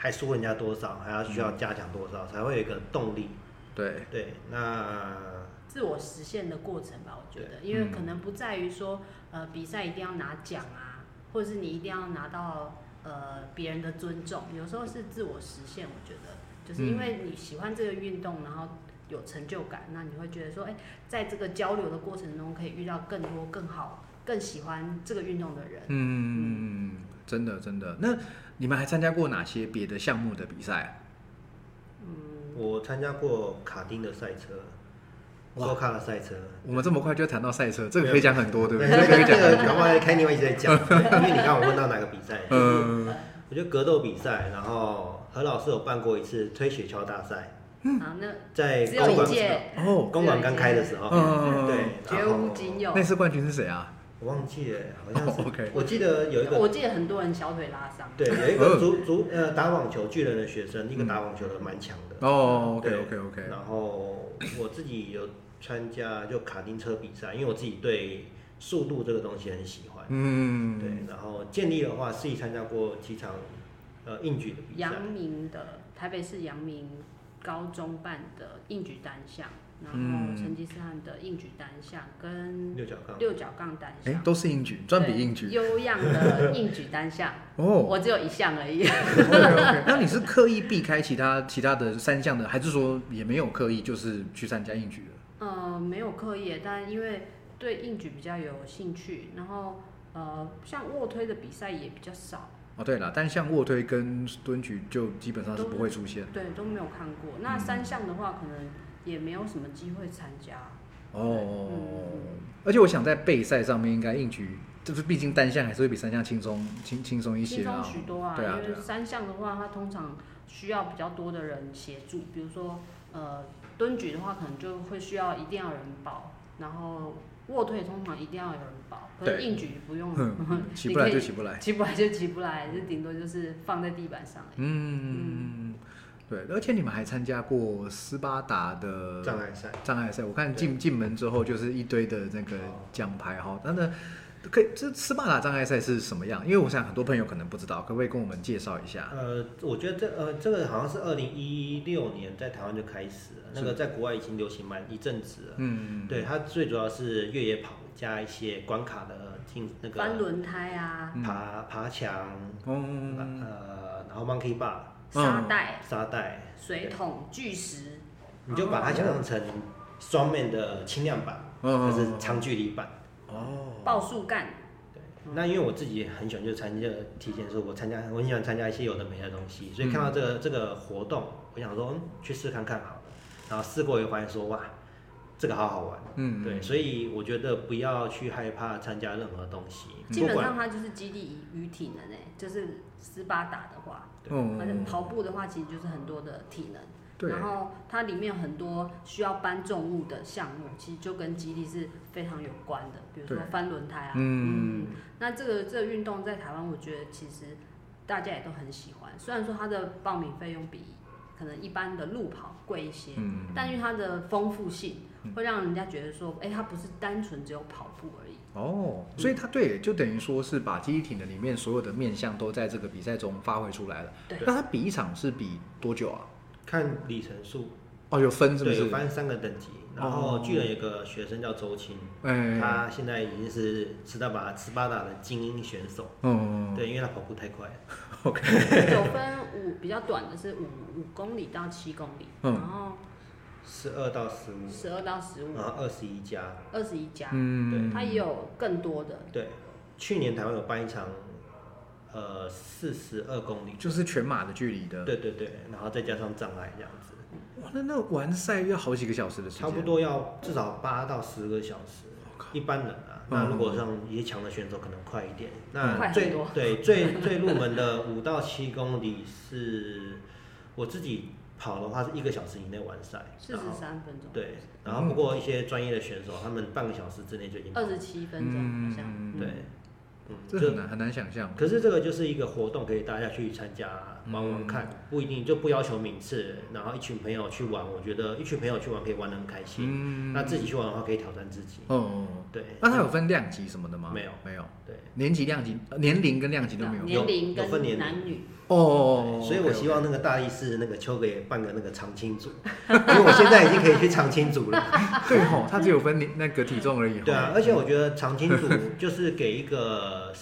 还输人家多少，还要需要加强多少，才会有一个动力。对对，那自我实现的过程吧，我觉得，因为可能不在于说，呃，比赛一定要拿奖啊，或者是你一定要拿到呃别人的尊重，有时候是自我实现。我觉得，就是因为你喜欢这个运动，然后有成就感，那你会觉得说，哎，在这个交流的过程中，可以遇到更多更好、更喜欢这个运动的人。嗯，真的真的那。你们还参加过哪些别的项目的比赛？嗯，我参加过卡丁的赛车，我卡的赛车。我们这么快就谈到赛车，这个可以讲很多，对不对？这个可以讲，赶快开另外一在讲。因为你刚我问到哪个比赛？嗯，我觉得格斗比赛，然后何老师有办过一次推雪橇大赛。嗯，那在公馆哦，公馆刚开的时候，嗯，对，绝无仅有。那次冠军是谁啊？我忘记了，好像是。OK。我记得有一个，我记得很多人小腿拉伤。对，有一个足足呃打网球巨人的学生，一个打网球的蛮强的。哦，OK OK OK。然后我自己有参加就卡丁车比赛，因为我自己对速度这个东西很喜欢。嗯。对，然后建立的话，自己参加过几场呃硬举的比赛。阳明的台北市阳明高中办的硬举单项。然后成吉思汗的硬举单项跟六角杠六角杠单项，哎，都是硬举，专比硬举。优样的硬举单项，哦，我只有一项而已。那你是刻意避开其他其他的三项的，还是说也没有刻意就是去参加硬举的？呃，没有刻意，但因为对硬举比较有兴趣，然后呃，像卧推的比赛也比较少。哦，对了，但像卧推跟蹲举就基本上是不会出现，对，都没有看过。那三项的话，可能。也没有什么机会参加哦，而且我想在备赛上面应该硬举，就是毕竟单项还是会比三项轻松轻轻松一些啊，轻松许多啊。因为三项的话，它通常需要比较多的人协助，比如说呃蹲举的话，可能就会需要一定要有人保，然后卧推通常一定要有人保，可是硬举不用，起不来就起不来，起不来就起不来，就顶多就是放在地板上。嗯。对，而且你们还参加过斯巴达的障碍赛。障碍赛，我看进进门之后就是一堆的那个奖牌哈。那那可以，这斯巴达障碍赛是什么样？因为我想很多朋友可能不知道，可不可以跟我们介绍一下？呃，我觉得这呃这个好像是二零一六年在台湾就开始了，那个在国外已经流行蛮一阵子了。嗯，对，它最主要是越野跑加一些关卡的进那个翻轮胎啊，爬爬墙，嗯呃，然后 monkey bar 沙袋。沙袋水桶巨石，你就把它想象成双面的轻量版，就是长距离版。哦，爆速干。对，那因为我自己很喜欢就参加体检的时候，我参加我很喜欢参加一些有的没的东西，所以看到这个这个活动，我想说嗯去试看看好了，然后试过以后发现说哇这个好好玩，嗯，对，所以我觉得不要去害怕参加任何东西。基本上它就是基地与体能诶，就是斯巴达的话，反正跑步的话其实就是很多的体能。然后它里面很多需要搬重物的项目，其实就跟基地是非常有关的，比如说翻轮胎啊。嗯。那这个这个运动在台湾，我觉得其实大家也都很喜欢。虽然说它的报名费用比可能一般的路跑贵一些，嗯。但因为它的丰富性，会让人家觉得说，哎，它不是单纯只有跑步而已。哦。所以它对，就等于说是把基地体的里面所有的面向都在这个比赛中发挥出来了。对。那它比一场是比多久啊？看里程数哦，有分是不是？对，有分三个等级。然后巨人有个学生叫周青，他现在已经是斯达巴斯巴达的精英选手。嗯对，因为他跑步太快。OK。有分五比较短的是五五公里到七公里，然后十二到十五，十二到十五，然后二十一家，二十一家。嗯。对，它也有更多的。对，去年台湾有办一场。呃，四十二公里就是全马的距离的。对对对，然后再加上障碍这样子。哇，那那完赛要好几个小时的时间。差不多要至少八到十个小时。一般人啊，那如果像一些强的选手可能快一点。那最对最最入门的五到七公里是，我自己跑的话是一个小时以内完赛。四十三分钟。对，然后不过一些专业的选手，他们半个小时之内就已经。二十七分钟好像。对。这很难很难想象，可是这个就是一个活动，可以大家去参加玩玩看，不一定就不要求名次，然后一群朋友去玩，我觉得一群朋友去玩可以玩得很开心。那自己去玩的话，可以挑战自己。哦，对。那它有分量级什么的吗？没有，没有。对，年级、量级、年龄跟量级都没有。年龄有分年男女。哦，所以我希望那个大力士那个秋哥也办个那个长青组，因为我现在已经可以去长青组了。对吼，他只有分那个体重而已。对啊，而且我觉得长青组就是给一个。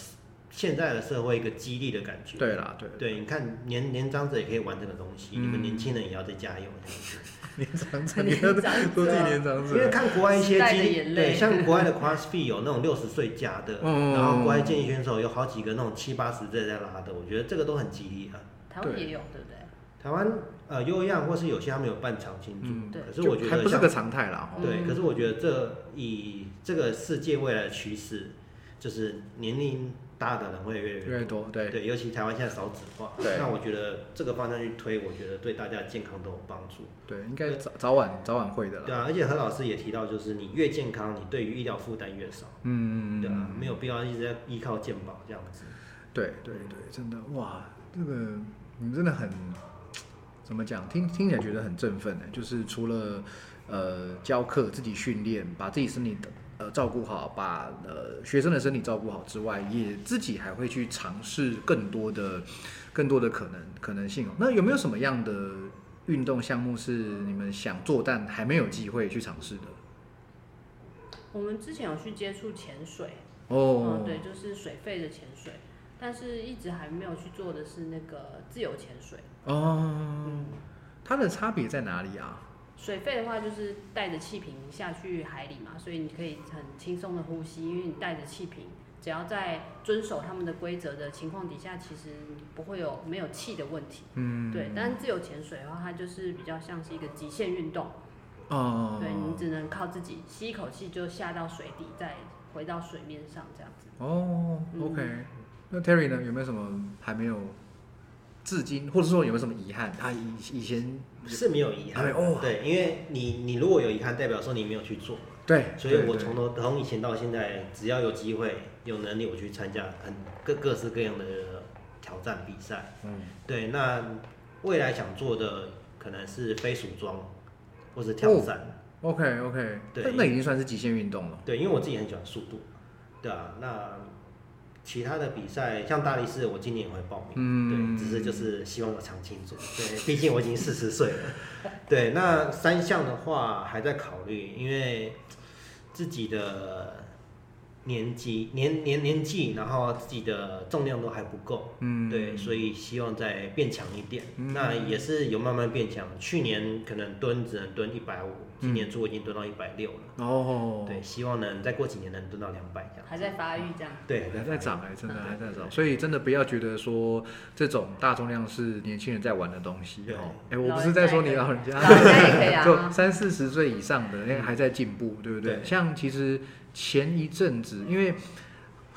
现在的社会一个激励的感觉。对啦，对对，你看年年长者也可以玩这个东西，你们年轻人也要再加油。年长者，年长者，年长者。因为看国外一些激励，对，像国外的 CrossFit 有那种六十岁加的，然后国外健力选手有好几个那种七八十岁在拉的，我觉得这个都很激励啊。台湾也有，对不对？台湾呃，优样或是有些他们有办长青组，可是我觉得还不是个常态啦。对，可是我觉得这以这个世界未来的趋势，就是年龄。大的人会越越越多，对对，尤其台湾现在少子化，那我觉得这个方向去推，我觉得对大家健康都有帮助。对，应该早早晚早晚会的。对啊，而且何老师也提到，就是你越健康，你对于医疗负担越少。嗯嗯嗯对啊，没有必要一直在依靠健保这样子。对对对，真的哇，这个你们真的很怎么讲？听听起来觉得很振奋呢。就是除了呃教课、自己训练，把自己身体的。呃，照顾好，把呃学生的身体照顾好之外，也自己还会去尝试更多的、更多的可能可能性哦。那有没有什么样的运动项目是你们想做但还没有机会去尝试的？我们之前有去接触潜水，哦，对，就是水肺的潜水，但是一直还没有去做的是那个自由潜水。哦，它的差别在哪里啊？水肺的话，就是带着气瓶下去海里嘛，所以你可以很轻松的呼吸，因为你带着气瓶，只要在遵守他们的规则的情况底下，其实不会有没有气的问题。嗯，对。但是自由潜水的话，它就是比较像是一个极限运动。哦。对你只能靠自己吸一口气就下到水底，再回到水面上这样子。哦，OK。那 Terry 呢？有没有什么还没有？至今，或者说有没有什么遗憾？他以以前是没有遗憾，对，因为你你如果有遗憾，代表说你没有去做，对，所以我从头从以前到现在，只要有机会有能力，我去参加很各各式各样的挑战比赛，嗯，对，那未来想做的可能是飞鼠装，或是跳伞，OK OK，对，那已经算是极限运动了，对，因为我自己很喜欢速度。对啊，那其他的比赛像大力士，我今年也会报名，嗯，对，只是就是希望我常青组，对，毕竟我已经四十岁了，对，那三项的话还在考虑，因为自己的。年纪年年年纪，然后自己的重量都还不够，嗯，对，所以希望再变强一点。那也是有慢慢变强。去年可能蹲只能蹲一百五，今年猪已经蹲到一百六了。哦，对，希望能再过几年能蹲到两百这样。还在发育这样。对，还在长还，真的还在长。所以真的不要觉得说这种大重量是年轻人在玩的东西哦。哎，我不是在说你老人家，就三四十岁以上的那个还在进步，对不对？像其实。前一阵子，因为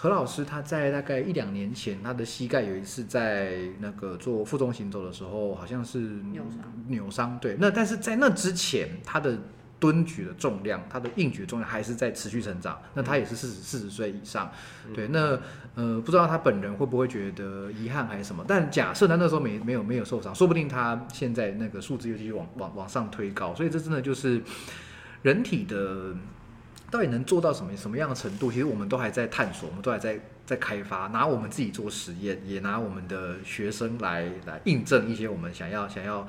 何老师他在大概一两年前，他的膝盖有一次在那个做负重行走的时候，好像是扭伤。扭伤对，那但是在那之前，他的蹲举的重量，他的硬举重量还是在持续成长。那他也是四十四十岁以上，对。那呃，不知道他本人会不会觉得遗憾还是什么？但假设他那时候没没有没有受伤，说不定他现在那个数字又继续往往往上推高。所以这真的就是人体的。到底能做到什么什么样的程度？其实我们都还在探索，我们都还在在开发，拿我们自己做实验，也拿我们的学生来来印证一些我们想要想要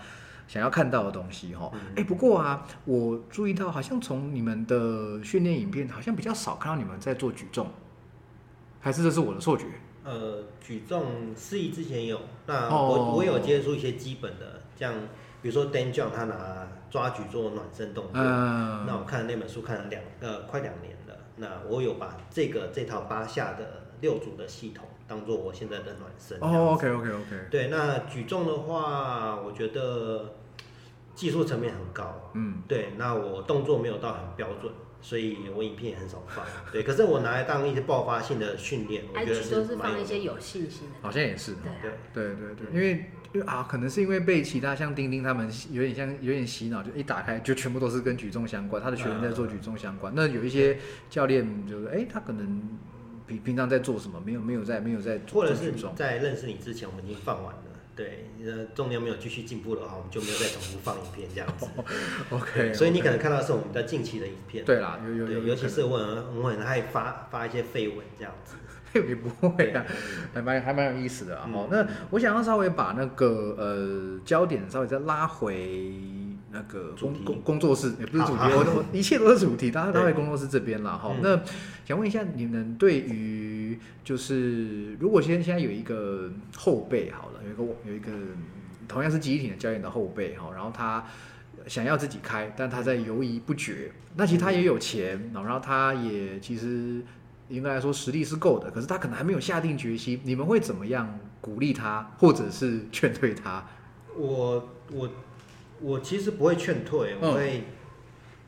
想要看到的东西哈。哎，不过啊，我注意到好像从你们的训练影片，好像比较少看到你们在做举重，还是这是我的错觉？呃，举重司仪之前有，那我我有接触一些基本的，像比如说 Dan John 他拿。抓举做暖身动作，那我看那本书看了两呃快两年了，那我有把这个这套八下的六组的系统当做我现在的暖身。哦，OK OK OK。对，那举重的话，我觉得技术层面很高，嗯，对，那我动作没有到很标准。所以我影片也很少放，对，可是我拿来当一些爆发性的训练，我觉得是都是放一些有信心的，好像也是，对对对对，因为因为啊，可能是因为被其他像丁丁他们有点像有点洗脑，就一打开就全部都是跟举重相关，他的学员在做举重相关，那有一些教练就是哎，他可能平平常在做什么，没有没有在没有在做，或者是在认识你之前，我们已经放完了。对，呃，重量没有继续进步的话，我们就没有再重复放影片这样子。OK，所以你可能看到是我们的近期的影片。对啦，有有有，尤其是我很我很爱发发一些绯闻这样子。也不会啊，还蛮还蛮有意思的啊。那我想要稍微把那个呃焦点稍微再拉回那个工工工作室，也不是主题，我我一切都是主题，大家都在工作室这边了哈。那想问一下，你们对于就是如果现现在有一个后辈好了，有一个有一个同样是集体的教练的后辈哈，然后他想要自己开，但他在犹豫不决。那其实他也有钱，然后他也其实。应该来说实力是够的，可是他可能还没有下定决心。你们会怎么样鼓励他，或者是劝退他？我我我其实不会劝退，我会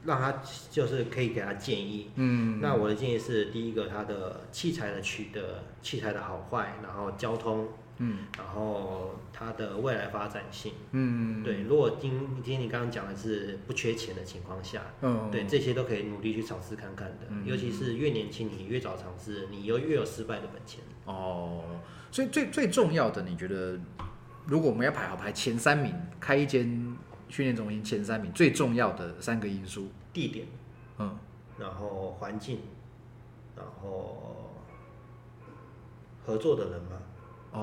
让他就是可以给他建议。嗯，那我的建议是：第一个，他的器材的取得，器材的好坏，然后交通。嗯，然后它的未来发展性，嗯，对，如果今今天你刚刚讲的是不缺钱的情况下，嗯，对，这些都可以努力去尝试看看的，尤其是越年轻，你越早尝试，你又越有失败的本钱。哦，所以最最重要的，你觉得，如果我们要排好排前三名，开一间训练中心前三名最重要的三个因素，地点，嗯，然后环境，然后合作的人嘛。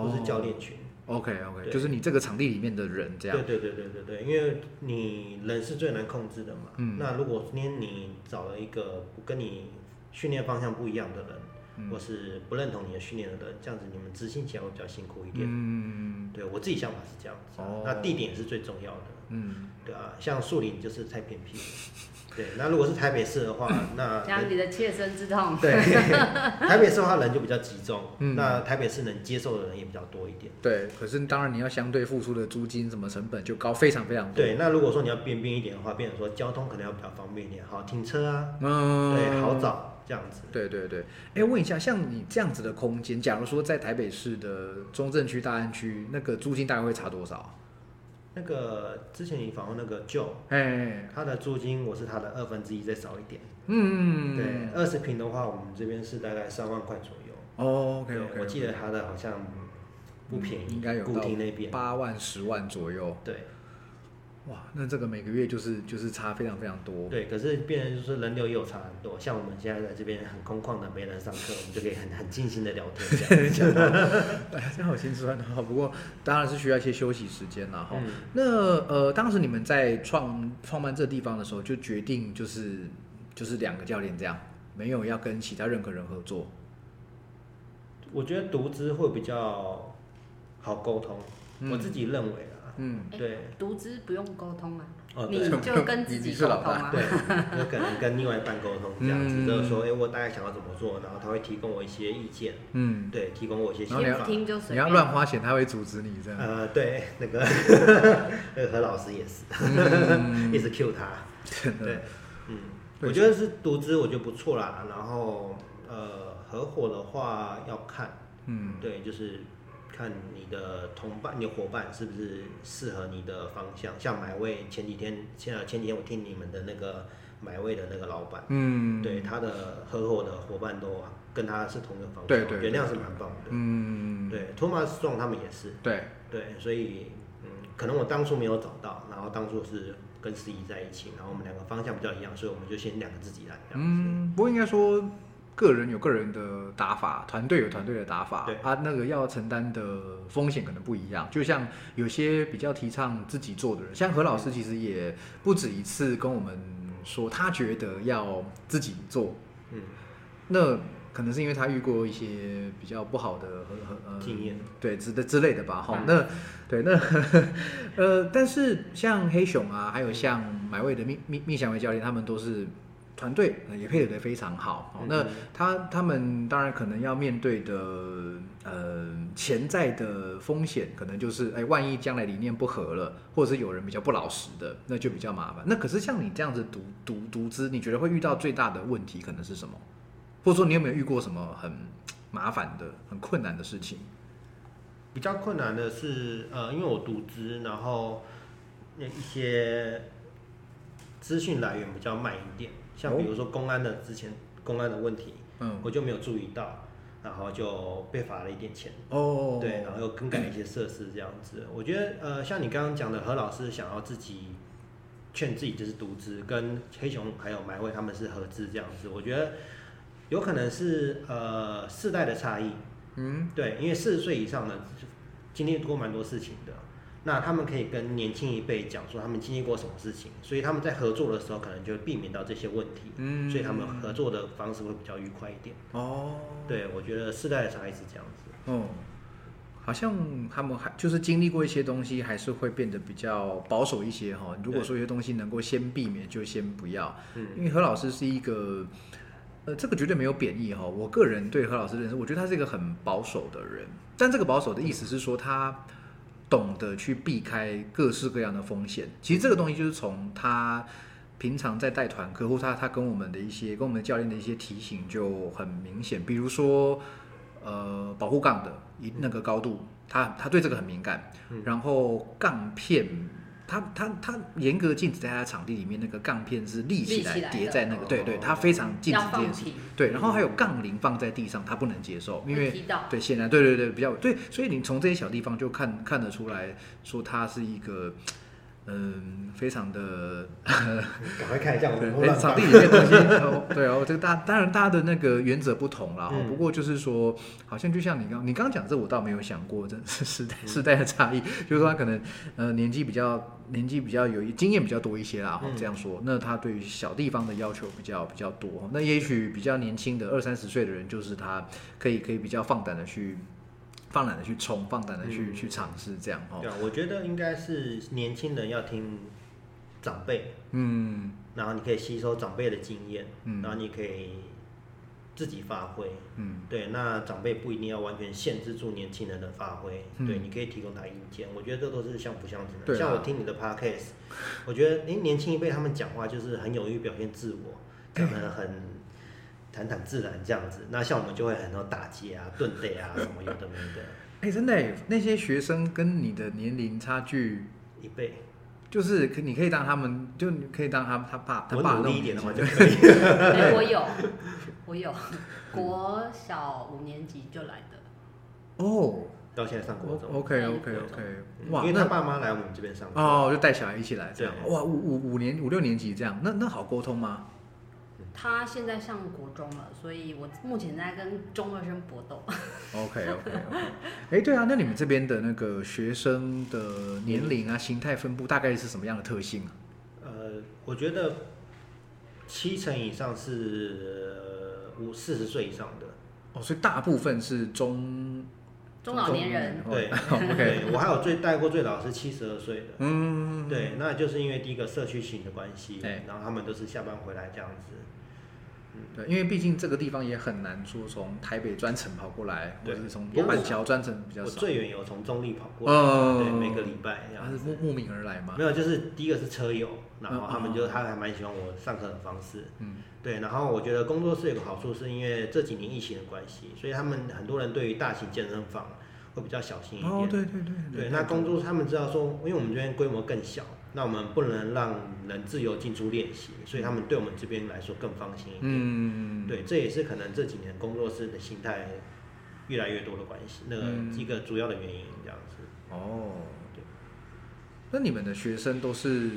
不是教练群，OK OK，就是你这个场地里面的人这样。对对对对对对，因为你人是最难控制的嘛。嗯。那如果今天你找了一个不跟你训练方向不一样的人，或是不认同你的训练的人，这样子你们执行起来会比较辛苦一点。嗯。对我自己想法是这样子。哦。那地点是最重要的。嗯。对啊，像树林就是太偏僻。对，那如果是台北市的话，那讲你的切身之痛。对，台北市的话人就比较集中，那台北市能接受的人也比较多一点。对，可是当然你要相对付出的租金什么成本就高，非常非常多。对，那如果说你要便便一点的话，变成说交通可能要比较方便一点，好停车啊，嗯，对，好找这样子。对对对，哎，问一下，像你这样子的空间，假如说在台北市的中正区、大安区，那个租金大概会差多少？那个之前你访问那个 Joe，哎，他的租金我是他的二分之一，再少一点。嗯，对，二十平的话，我们这边是大概三万块左右。哦，OK OK，我记得他的好像不便宜，应该有固定那边八万、十万左右。对，哇，那这个每个月就是就是差非常非常多。对，可是变成就是人流也有差很多。像我们现在在这边很空旷的，没人上课，我们就可以很很尽心的聊天这样。哎呀，真好心酸的哈。不过当然是需要一些休息时间了哈。那呃，当时你们在创创办这地方的时候，就决定就是就是两个教练这样，没有要跟其他任何人合作。我觉得独资会比较好沟通，我自己认为。嗯，对，独资不用沟通啊，你就跟自己沟通啊，对，有可能跟另外一半沟通这样子，就是说，哎，我大概想要怎么做，然后他会提供我一些意见，嗯，对，提供我一些想法，你要乱花钱，他会阻止你这样。呃，对，那个 那个何老师也是，一直 Q 他，对，嗯，我觉得是独资，我觉得不错啦，然后呃，合伙的话要看，嗯，对，就是。看你的同伴、你的伙伴是不是适合你的方向？像买位前几天，现在前几天我听你们的那个买位的那个老板，嗯，对他的合伙的伙伴都跟他是同一个方向，对对，原谅是蛮棒的，嗯，对，托马斯壮他们也是，对。对，所以嗯，可能我当初没有找到，然后当初是跟司仪在一起，然后我们两个方向比较一样，所以我们就先两个自己来，嗯，不过应该说。个人有个人的打法，团队有团队的打法，啊，那个要承担的风险可能不一样。就像有些比较提倡自己做的人，像何老师其实也不止一次跟我们说，他觉得要自己做。嗯，那可能是因为他遇过一些比较不好的呃经验，对之的之类的吧。哈，那对那 呃，但是像黑熊啊，还有像买位的密密密祥伟教练，他们都是。团队也配合的非常好，那他他们当然可能要面对的呃潜在的风险，可能就是哎，万一将来理念不合了，或者是有人比较不老实的，那就比较麻烦。那可是像你这样子独独独资，你觉得会遇到最大的问题可能是什么？或者说你有没有遇过什么很麻烦的、很困难的事情？比较困难的是呃，因为我独资，然后那一些资讯来源比较慢一点。像比如说公安的之前公安的问题，嗯，我就没有注意到，然后就被罚了一点钱。哦，对，然后又更改一些设施这样子。我觉得呃，像你刚刚讲的何老师想要自己劝自己就是独资，跟黑熊还有埋位他们是合资这样子。我觉得有可能是呃世代的差异。嗯，对，因为四十岁以上的经历过蛮多事情的。那他们可以跟年轻一辈讲说他们经历过什么事情，所以他们在合作的时候可能就避免到这些问题，嗯，所以他们合作的方式会比较愉快一点。哦，对，我觉得世代的差异是这样子。哦，好像他们还就是经历过一些东西，还是会变得比较保守一些哈。如果说一些东西能够先避免，就先不要。嗯，因为何老师是一个，呃，这个绝对没有贬义哈。我个人对何老师认识，我觉得他是一个很保守的人，但这个保守的意思是说他。懂得去避开各式各样的风险，其实这个东西就是从他平常在带团客户，他他跟我们的一些跟我们教练的一些提醒就很明显。比如说，呃，保护杠的一那个高度，他他对这个很敏感。然后杠片。他他他严格禁止在他场地里面那个杠片是立起来叠在那个，对对，他非常禁止这件事。对，然后还有杠铃放在地上，他不能接受，因为对显然对对对比较对，所以你从这些小地方就看看得出来说他是一个。嗯，非常的，赶快看一下我们场地里面东西。对哦，这个大当然大家的那个原则不同啦。不过就是说，好像就像你刚你刚刚讲这，我倒没有想过，这是时代时代的差异。就是说他可能呃年纪比较年纪比较有经验比较多一些啦。这样说，那他对于小地方的要求比较比较多。那也许比较年轻的二三十岁的人，就是他可以可以比较放胆的去。放胆的去冲，放胆的去去尝试，这样哦。对啊，我觉得应该是年轻人要听长辈，嗯，然后你可以吸收长辈的经验，嗯，然后你可以自己发挥，嗯，对。那长辈不一定要完全限制住年轻人的发挥，对，你可以提供他意见。我觉得这都是相辅相成的。像我听你的 podcast，我觉得您年轻一辈他们讲话就是很勇于表现自我，他们很。坦坦自然这样子，那像我们就会很多打击啊、盾队啊什么有的没的。哎，真的，那些学生跟你的年龄差距一倍，就是可你可以当他们，就你可以当他他爸他爸努力一点的话就可以。哎，我有，我有，国小五年级就来的。哦，到现在上国中。OK OK OK，哇，因为他爸妈来我们这边上哦，就带小孩一起来这样。哇，五五五年五六年级这样，那那好沟通吗？他现在上国中了，所以我目前在跟中二生搏斗。OK OK OK，哎，对啊，那你们这边的那个学生的年龄啊、形态分布大概是什么样的特性啊？呃，我觉得七成以上是五四十岁以上的。哦，所以大部分是中中老年人。对，OK，我还有最带过最老是七十二岁的。嗯，对，那就是因为第一个社区型的关系，然后他们都是下班回来这样子。对，因为毕竟这个地方也很难说从台北专程跑过来，或者是从板桥专程比较少。我最远有从中立跑过来，对，每个礼拜。他是慕慕名而来嘛？没有，就是第一个是车友，然后他们就他还蛮喜欢我上课的方式。嗯，对，然后我觉得工作室有个好处，是因为这几年疫情的关系，所以他们很多人对于大型健身房会比较小心一点。哦，对对对。对，那工作他们知道说，因为我们这边规模更小。那我们不能让人自由进出练习，所以他们对我们这边来说更放心一点。嗯，对，这也是可能这几年工作室的心态越来越多的关系，那个一个主要的原因这样子。哦，对。那你们的学生都是，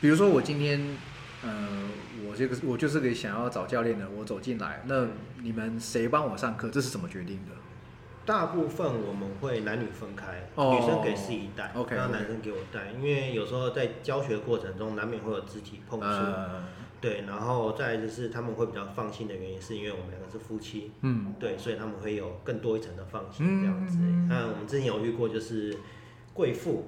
比如说我今天，呃，我这个我就是个想要找教练的，我走进来，那你们谁帮我上课？这是怎么决定的？大部分我们会男女分开，女生给司仪带，让男生给我带，因为有时候在教学过程中难免会有肢体碰触，对，然后再就是他们会比较放心的原因，是因为我们两个是夫妻，嗯，对，所以他们会有更多一层的放心这样子。那我们之前有遇过，就是贵妇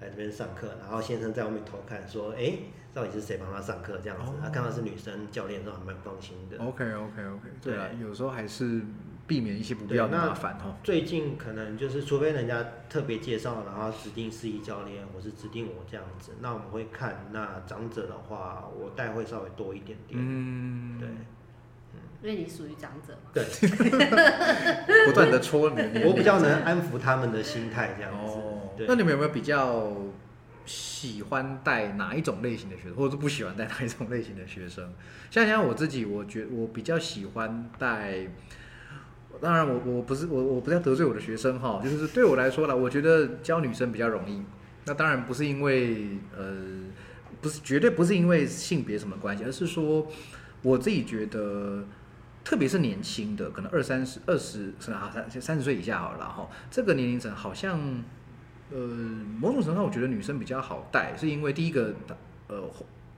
来这边上课，然后先生在外面偷看，说，哎，到底是谁帮他上课这样子？他看到是女生教练，都还蛮放心的。OK OK OK，对啊，有时候还是。避免一些不必要的麻烦哈。最近可能就是，除非人家特别介绍，然后指定司仪教练，或是指定我这样子，那我们会看。那长者的话，我带会稍微多一点点。嗯，对，嗯，因为你属于长者嘛。对。不断的戳你，我比较能安抚他们的心态这样子。哦。那你们有没有比较喜欢带哪一种类型的学生，或者是不喜欢带哪一种类型的学生？像像我自己，我觉我比较喜欢带。当然，我我不是我我不要得罪我的学生哈，就是对我来说了，我觉得教女生比较容易。那当然不是因为呃，不是绝对不是因为性别什么关系，而是说我自己觉得，特别是年轻的，可能二三十、二十是啊三三十岁以下好了哈，这个年龄层好像呃某种程度上，我觉得女生比较好带，是因为第一个呃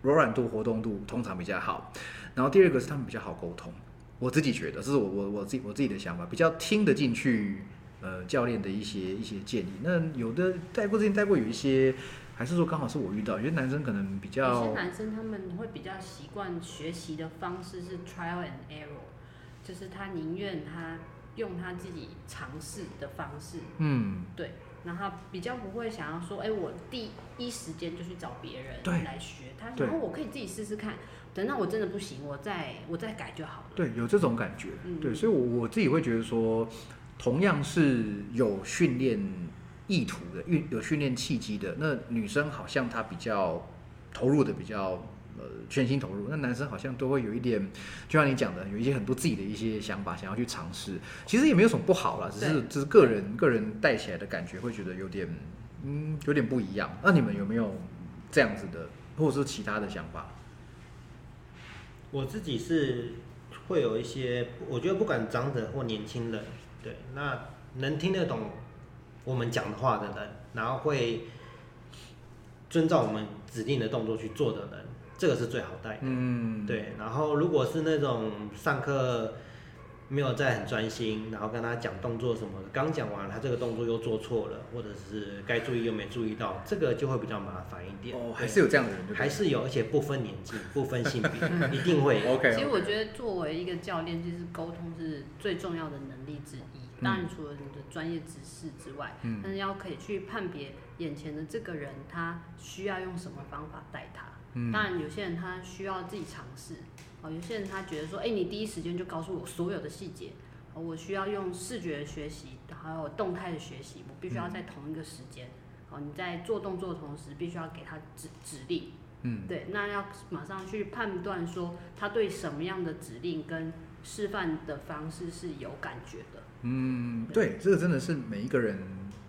柔软度、活动度通常比较好，然后第二个是他们比较好沟通。我自己觉得，这是我我我自己我自己的想法，比较听得进去，呃，教练的一些一些建议。那有的带过之前带过有一些，还是说刚好是我遇到，有些男生可能比较，有些男生他们会比较习惯学习的方式是 trial and error，就是他宁愿他用他自己尝试的方式，嗯，对。然后比较不会想要说，哎，我第一时间就去找别人来学，他然后我可以自己试试看，等到我真的不行，我再我再改就好了。对，有这种感觉，对，所以，我我自己会觉得说，同样是有训练意图的，运有训练契机的，那女生好像她比较投入的比较。呃，全心投入，那男生好像都会有一点，就像你讲的，有一些很多自己的一些想法，想要去尝试。其实也没有什么不好啦，只是只是个人个人带起来的感觉，会觉得有点，嗯，有点不一样。那你们有没有这样子的，或者是其他的想法？我自己是会有一些，我觉得不管长者或年轻人，对，那能听得懂我们讲的话的人，然后会遵照我们指定的动作去做的人。这个是最好带的，嗯，对。然后如果是那种上课没有在很专心，然后跟他讲动作什么的，刚讲完他这个动作又做错了，或者是该注意又没注意到，这个就会比较麻烦一点。哦，还是有这样的人，还是有，而且不分年纪，不分性别，一定会。OK。其实我觉得作为一个教练，就是沟通是最重要的能力之一。当然，除了你的专业知识之外，嗯，但是要可以去判别眼前的这个人，他需要用什么方法带他。当然，有些人他需要自己尝试，哦，有些人他觉得说，哎，你第一时间就告诉我所有的细节，我需要用视觉学习，还有动态的学习，我必须要在同一个时间，哦，你在做动作的同时，必须要给他指指令，嗯，对，那要马上去判断说他对什么样的指令跟示范的方式是有感觉的。嗯，对，这个真的是每一个人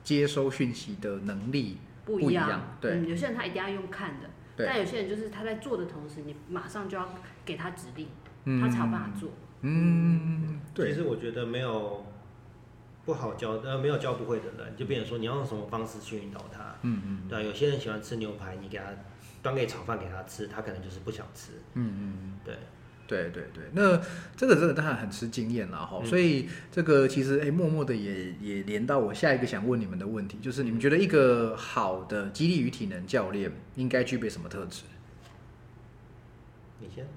接收讯息的能力不一样。对，有些人他一定要用看的，但有些人就是他在做的同时，你马上就要给他指令，他才有办法做。嗯，对。其实我觉得没有不好教，呃，没有教不会的人，就变成说你要用什么方式去引导他。嗯嗯。对，有些人喜欢吃牛排，你给他端给炒饭给他吃，他可能就是不想吃。嗯嗯。对。对对对，那这个这个当然很吃经验了哈，所以这个其实哎，默默的也也连到我下一个想问你们的问题，就是你们觉得一个好的激励与体能教练应该具备什么特质？你先。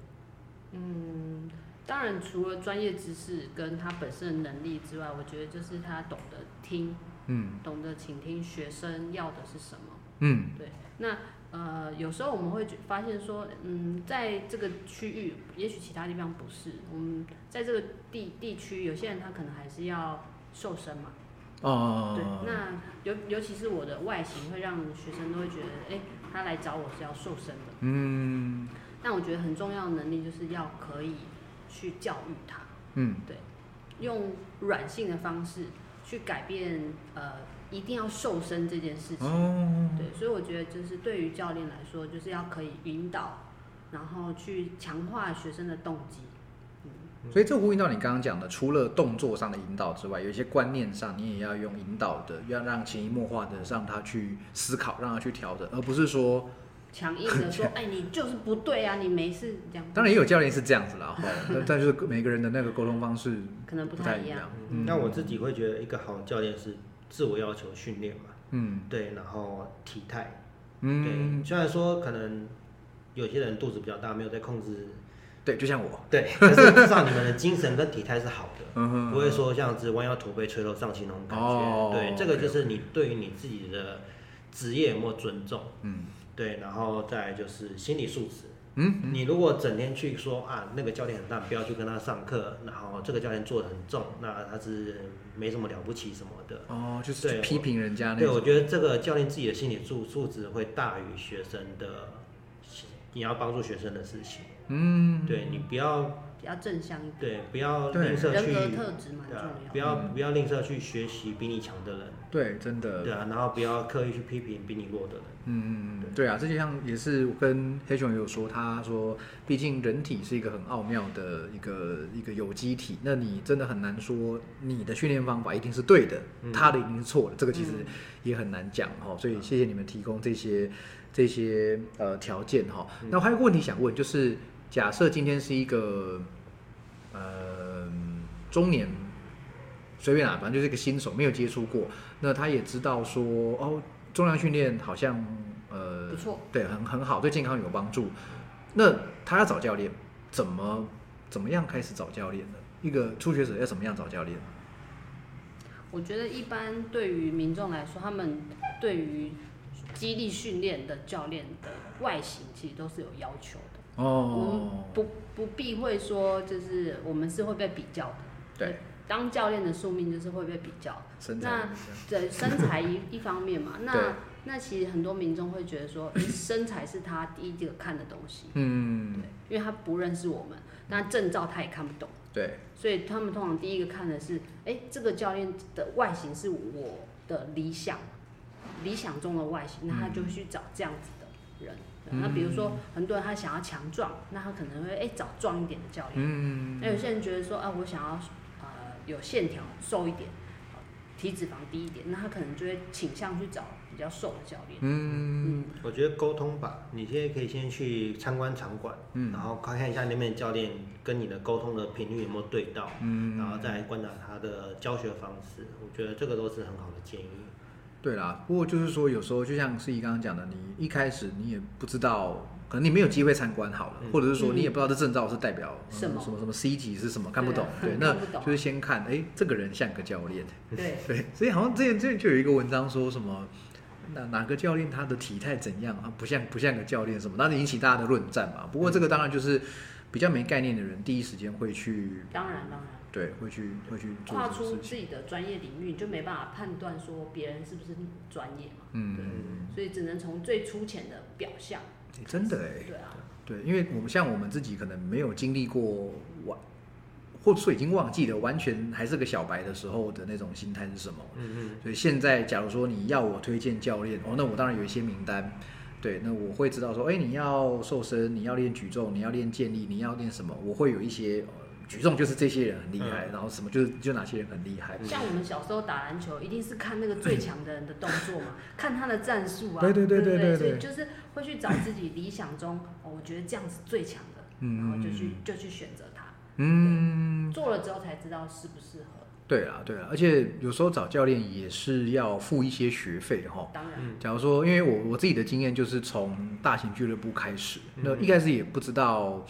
嗯，当然除了专业知识跟他本身的能力之外，我觉得就是他懂得听，嗯，懂得倾听学生要的是什么，嗯，对，那。呃，有时候我们会发现说，嗯，在这个区域，也许其他地方不是，我们在这个地地区，有些人他可能还是要瘦身嘛。哦。对，那尤尤其是我的外形，会让学生都会觉得，哎，他来找我是要瘦身的。嗯。但我觉得很重要的能力就是要可以去教育他。嗯。对，用软性的方式去改变，呃。一定要瘦身这件事情，对，所以我觉得就是对于教练来说，就是要可以引导，然后去强化学生的动机。所以这呼应到你刚刚讲的，除了动作上的引导之外，有一些观念上你也要用引导的，要让潜移默化的让他去思考，让他去调整，而不是说强硬的说，哎，你就是不对啊，你没事这样。当然也有教练是这样子啦，但就是每个人的那个沟通方式可能不太一样。那我自己会觉得一个好教练是。自我要求训练嘛，嗯，对，然后体态，嗯，对，虽然说可能有些人肚子比较大，没有在控制，对，就像我，对，可是至少你们的精神跟体态是好的，嗯不会说像子弯腰驼背垂头丧气那种感觉，对，这个就是你对于你自己的职业有没有尊重，嗯，对，然后再就是心理素质。嗯，你如果整天去说啊，那个教练很烂，不要去跟他上课，然后这个教练做的很重，那他是没什么了不起什么的。哦，就是批评人家。对，我觉得这个教练自己的心理素素质会大于学生的，你要帮助学生的事情。嗯，对你不要。比较正向一点，对，不要吝啬去，人格特质蛮重要，不要不要吝啬去学习比你强的人，对，真的，对啊，然后不要刻意去批评比你弱的人，嗯嗯嗯，对。啊，这就像也是跟黑熊也有说，他说，毕竟人体是一个很奥妙的一个一个有机体，那你真的很难说你的训练方法一定是对的，他的一定是错的，这个其实也很难讲哈，所以谢谢你们提供这些这些呃条件哈，那我还有个问题想问，就是假设今天是一个。呃，中年随便啊，反正就是一个新手，没有接触过。那他也知道说，哦，重量训练好像呃不错，对，很很好，对健康有帮助。那他要找教练，怎么怎么样开始找教练呢？一个初学者要怎么样找教练？我觉得一般对于民众来说，他们对于激励训练的教练的外形，其实都是有要求的。哦，不不避讳说，就是我们是会被比较的。对，当教练的宿命就是会被比较。那对身材一一方面嘛，那那其实很多民众会觉得说，身材是他第一个看的东西。嗯，对，因为他不认识我们，那证照他也看不懂。对，所以他们通常第一个看的是，哎，这个教练的外形是我的理想，理想中的外形，那他就去找这样子的人。那比如说，很多人他想要强壮，那他可能会哎找壮一点的教练。嗯那有些人觉得说啊，我想要呃有线条、瘦一点，体脂肪低一点，那他可能就会倾向去找比较瘦的教练。嗯嗯。我觉得沟通吧，你现在可以先去参观场馆，嗯，然后看看一下那边教练跟你的沟通的频率有没有对到，嗯，然后再观察他的教学方式。我觉得这个都是很好的建议。对啦，不过就是说，有时候就像思怡刚刚讲的，你一开始你也不知道，可能你没有机会参观好了，或者是说你也不知道这证照是代表什么什么什么 C 级是什么，看不懂。对，那就是先看，哎，这个人像个教练。对对，所以好像之前之前就有一个文章说什么，哪哪个教练他的体态怎样啊，不像不像个教练什么，那引起大家的论战嘛。不过这个当然就是比较没概念的人，第一时间会去。当然当然。对，会去会去跨出自己的专业领域，你就没办法判断说别人是不是专业嘛。嗯，对，所以只能从最粗浅的表象真的哎，对啊，对，因为我们像我们自己可能没有经历过完，或者说已经忘记了完全还是个小白的时候的那种心态是什么。嗯嗯。所以现在假如说你要我推荐教练，哦，那我当然有一些名单。对，那我会知道说，哎，你要瘦身，你要练举重，你要练健力，你要练什么？我会有一些举重就是这些人很厉害，然后什么就是就哪些人很厉害。像我们小时候打篮球，一定是看那个最强的人的动作嘛，看他的战术啊，对对对对对，所以就是会去找自己理想中，哦，我觉得这样是最强的，然后就去就去选择他。嗯，做了之后才知道适不适合。对啊，对啊，而且有时候找教练也是要付一些学费哈。当然，假如说，因为我我自己的经验就是从大型俱乐部开始，那一开始也不知道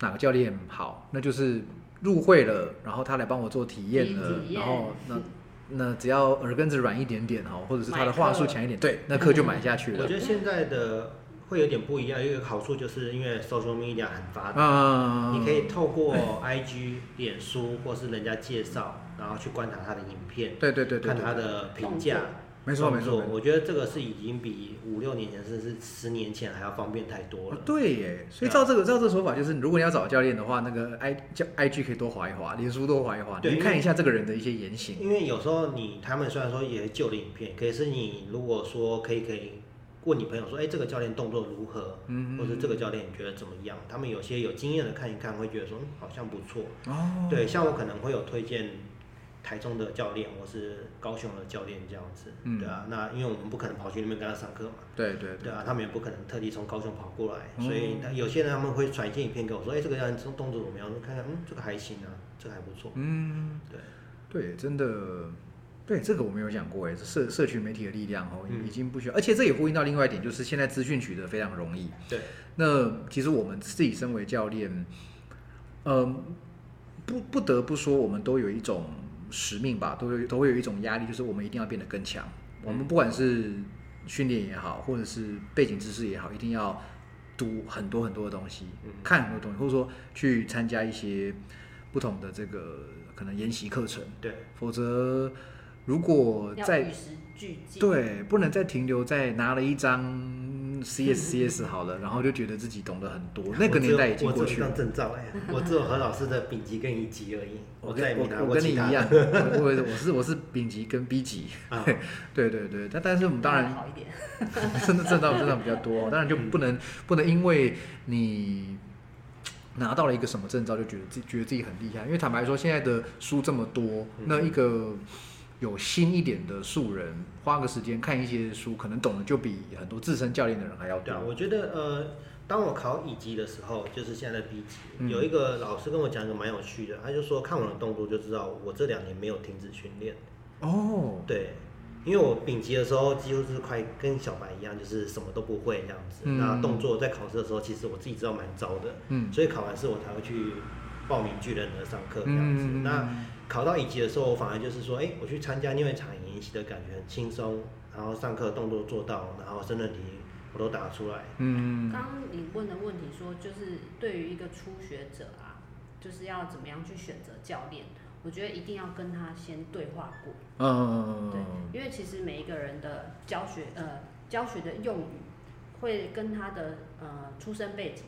哪个教练好，那就是入会了，然后他来帮我做体验了，然后那那只要耳根子软一点点哦，或者是他的话术强一点，对，那课就买下去了。我觉得现在的。会有点不一样，一个好处就是因为 social media 很发达，你可以透过 IG、脸书或是人家介绍，然后去观察他的影片，对对对，看他的评价，没错没错。我觉得这个是已经比五六年前甚至十年前还要方便太多了。对耶，所以照这个照这个说法，就是如果你要找教练的话，那个 I 教 IG 可以多划一划，脸书多划一划，你看一下这个人的一些言行。因为有时候你他们虽然说也是旧的影片，可是你如果说可以可以。问你朋友说，哎，这个教练动作如何？嗯，或者这个教练你觉得怎么样？他们有些有经验的看一看，会觉得说，嗯，好像不错。哦，对，像我可能会有推荐台中的教练，我是高雄的教练这样子。嗯，对啊，那因为我们不可能跑去那边跟他上课嘛。对对对啊，他们也不可能特地从高雄跑过来，所以有些人他们会传一些影片给我说，哎，这个样子动动作怎么样？看看，嗯，这个还行啊，这个还不错。嗯，对对，真的。对这个我没有讲过哎，社社群媒体的力量哦，已经不需要，而且这也呼应到另外一点，就是现在资讯取得非常容易。对，那其实我们自己身为教练，嗯，不不得不说，我们都有一种使命吧，都有都会有一种压力，就是我们一定要变得更强。我们不管是训练也好，或者是背景知识也好，一定要读很多很多的东西，看很多东西，或者说去参加一些不同的这个可能研习课程。对，否则。如果在对，不能再停留在拿了一张 CSCS 好了，然后就觉得自己懂得很多。那个年代已经过去了。我证照哎，我只有何老师的丙级跟乙级而已。我跟我我跟你一样，我我是我是丙级跟 B 级。对对对，但但是我们当然好一点，真的证照证照比较多，当然就不能不能因为你拿到了一个什么证照就觉得自觉得自己很厉害，因为坦白说现在的书这么多，那一个。有心一点的素人，花个时间看一些书，可能懂得就比很多自身教练的人还要多。我觉得，呃，当我考乙级的时候，就是现在的 B 级，有一个老师跟我讲一个蛮有趣的，他就说看我的动作就知道我这两年没有停止训练。哦，对，因为我丙级的时候几乎是快跟小白一样，就是什么都不会这样子。那动作在考试的时候，其实我自己知道蛮糟的。嗯，所以考完试我才会去报名巨人的上课这样子。那考到乙级的时候，我反而就是说，哎，我去参加另外一场研习的感觉很轻松，然后上课动作做到，然后申论题我都打出来。嗯。刚刚你问的问题说，就是对于一个初学者啊，就是要怎么样去选择教练？我觉得一定要跟他先对话过。嗯。对，因为其实每一个人的教学呃教学的用语，会跟他的呃出生背景，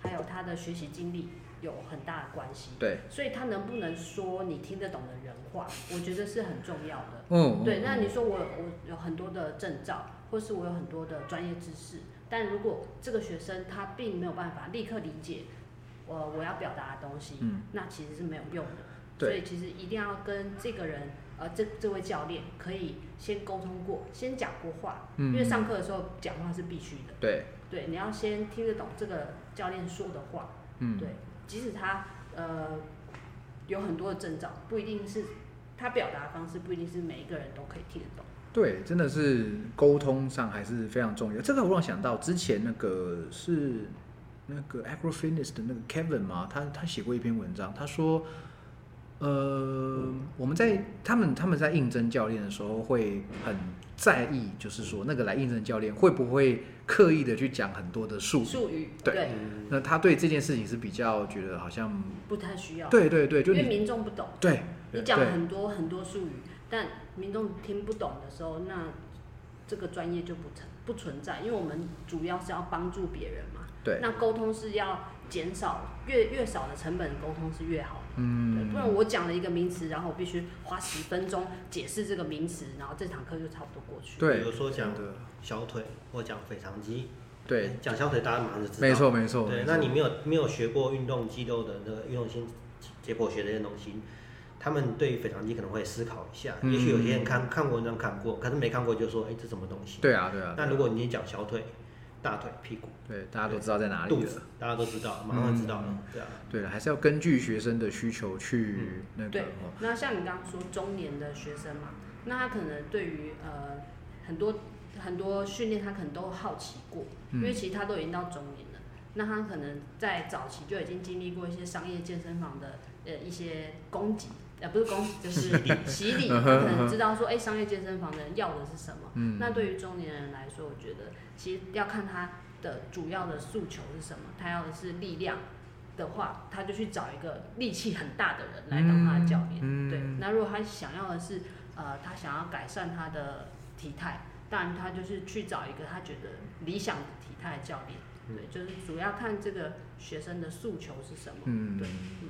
还有他的学习经历。有很大的关系，对，所以他能不能说你听得懂的人话，我觉得是很重要的。嗯，对。那你说我我有很多的证照，或是我有很多的专业知识，但如果这个学生他并没有办法立刻理解我我要表达的东西，嗯，那其实是没有用的。所以其实一定要跟这个人，呃，这这位教练可以先沟通过，先讲过话，嗯，因为上课的时候讲话是必须的。对，对，你要先听得懂这个教练说的话，嗯，对。即使他呃有很多的征兆，不一定是他表达方式不一定是每一个人都可以听得懂。对，真的是沟通上还是非常重要。这个我让想到之前那个是那个 Agro Fitness 的那个 Kevin 嘛，他他写过一篇文章，他说。呃，我们在他们他们在应征教练的时候会很在意，就是说那个来应征教练会不会刻意的去讲很多的术术语？对，那他对这件事情是比较觉得好像不太需要。对对对，就因为民众不懂。对，你讲很多很多术语，但民众听不懂的时候，那这个专业就不存。不存在，因为我们主要是要帮助别人嘛。对。那沟通是要减少越越少的成本，沟通是越好。嗯。不然我讲了一个名词，然后我必须花十分钟解释这个名词，然后这堂课就差不多过去。对。比如说讲小腿，或讲腓肠肌。对。讲小腿，大家马上就知道。没错没错。对，那你没有没有学过运动肌肉的那个运动性解剖学这些东西？他们对于腓肠肌可能会思考一下，也许有些人看看过文章看过，可是没看过就说，哎，这什么东西？对啊，对啊。那如果你讲小腿、大腿、屁股，对，大家都知道在哪里肚子，大家都知道，马上知道了。对啊，对了，还是要根据学生的需求去那个。对，那像你刚刚说中年的学生嘛，那他可能对于呃很多很多训练，他可能都好奇过，因为其实他都已经到中年了，那他可能在早期就已经经历过一些商业健身房的呃一些攻击。呃，不是公，就是洗礼，他可能知道说，哎，商业健身房的人要的是什么。嗯。那对于中年人来说，我觉得其实要看他的主要的诉求是什么。他要的是力量的话，他就去找一个力气很大的人来当他的教练。嗯。对。那如果他想要的是，呃，他想要改善他的体态，当然他就是去找一个他觉得理想的体态的教练。对，就是主要看这个学生的诉求是什么。嗯。对。嗯。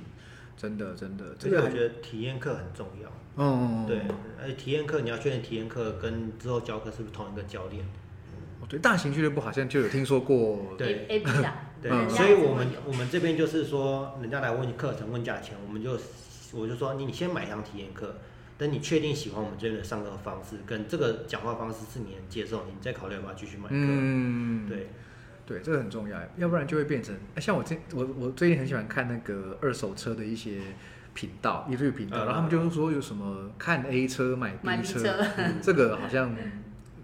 真的，真的，这个我觉得体验课很重要。嗯，对，而且体验课你要确认体验课跟之后教课是不是同一个教练。哦，对，大型俱乐部好像就有听说过。对，A B 的，对，所以我们我们这边就是说，人家来问课程问价钱，我们就我就说你先买一堂体验课，等你确定喜欢我们这边的上课方式跟这个讲话方式是你能接受，你再考虑要不要继续买课。嗯，对。对，这个很重要，要不然就会变成像我这我我最近很喜欢看那个二手车的一些频道，YouTube 频道，然后他们就是说有什么看 A 车买 B 车，这个好像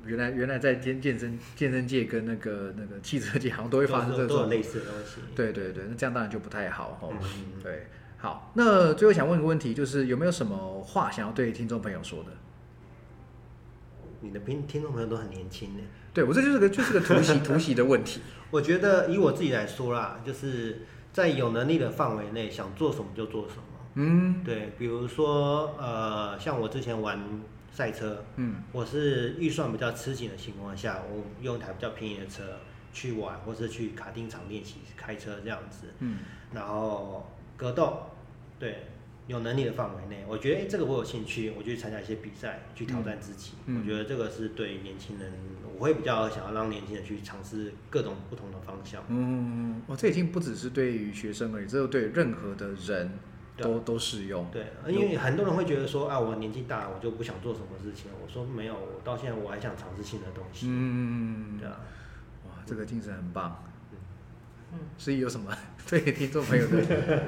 原来原来在健健身健身界跟那个那个汽车界好像都会发生这种类似的东西。对对对，那这样当然就不太好哈。对，好，那最后想问一个问题，就是有没有什么话想要对听众朋友说的？你的听听众朋友都很年轻呢。对我这就是个就是个突袭突袭的问题。我觉得以我自己来说啦，就是在有能力的范围内，想做什么就做什么。嗯，对，比如说呃，像我之前玩赛车，嗯，我是预算比较吃紧的情况下，我用一台比较便宜的车去玩，或是去卡丁场练习开车这样子。嗯，然后格斗，对。有能力的范围内，我觉得哎，这个我有兴趣，我去参加一些比赛，去挑战自己。我觉得这个是对年轻人，我会比较想要让年轻人去尝试各种不同的方向。嗯，哦，这已经不只是对于学生而已，这对任何的人都都适用。对，因为很多人会觉得说啊，我年纪大，我就不想做什么事情。我说没有，我到现在我还想尝试新的东西。嗯，对啊，哇，这个精神很棒。嗯所以有什么 对听众朋友的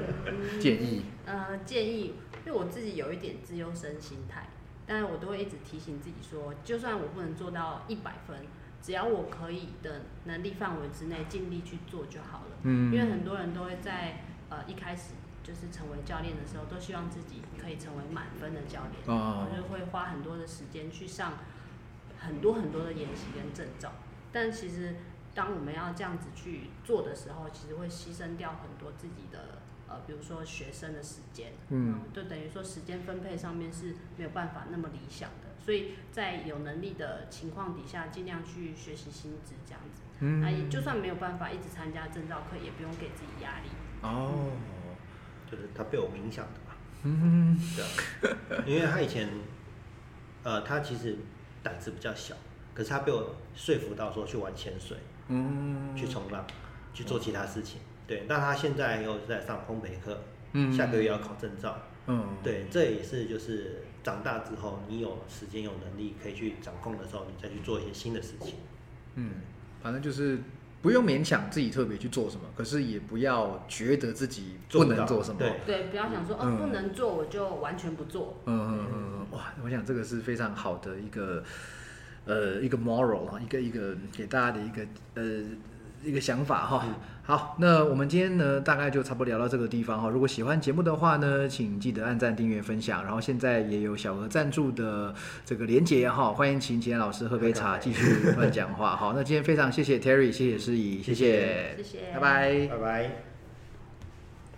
建议？呃，建议，因为我自己有一点自优生心态，但是我都会一直提醒自己说，就算我不能做到一百分，只要我可以的能力范围之内，尽力去做就好了。嗯。因为很多人都会在呃一开始就是成为教练的时候，都希望自己可以成为满分的教练，哦，就会花很多的时间去上很多很多的演习跟证照，但其实。当我们要这样子去做的时候，其实会牺牲掉很多自己的呃，比如说学生的时间，嗯，就等于说时间分配上面是没有办法那么理想的。所以在有能力的情况底下，尽量去学习新知这样子。嗯，那就算没有办法一直参加证照课，也不用给自己压力。哦，就是他被我影响的嘛。嗯，对，因为他以前，呃，他其实胆子比较小，可是他被我说服到说去玩潜水。嗯，去冲浪，去做其他事情，对。那他现在又在上烘焙课，嗯，下个月要考证照，嗯，对。这也是就是长大之后，你有时间有能力可以去掌控的时候，你再去做一些新的事情。嗯，反正就是不用勉强自己特别去做什么，可是也不要觉得自己不能做什么，对对，不要想说哦不能做我就完全不做。嗯嗯嗯，哇，我想这个是非常好的一个。呃，一个 moral 啊，一个一个给大家的一个呃一个想法哈。好，那我们今天呢，大概就差不多聊到这个地方哈。如果喜欢节目的话呢，请记得按赞、订阅、分享。然后现在也有小额赞助的这个连结哈，欢迎请简老师喝杯茶，继续乱讲话。好，那今天非常谢谢 Terry，谢谢诗怡，谢谢，谢谢，拜拜，拜拜。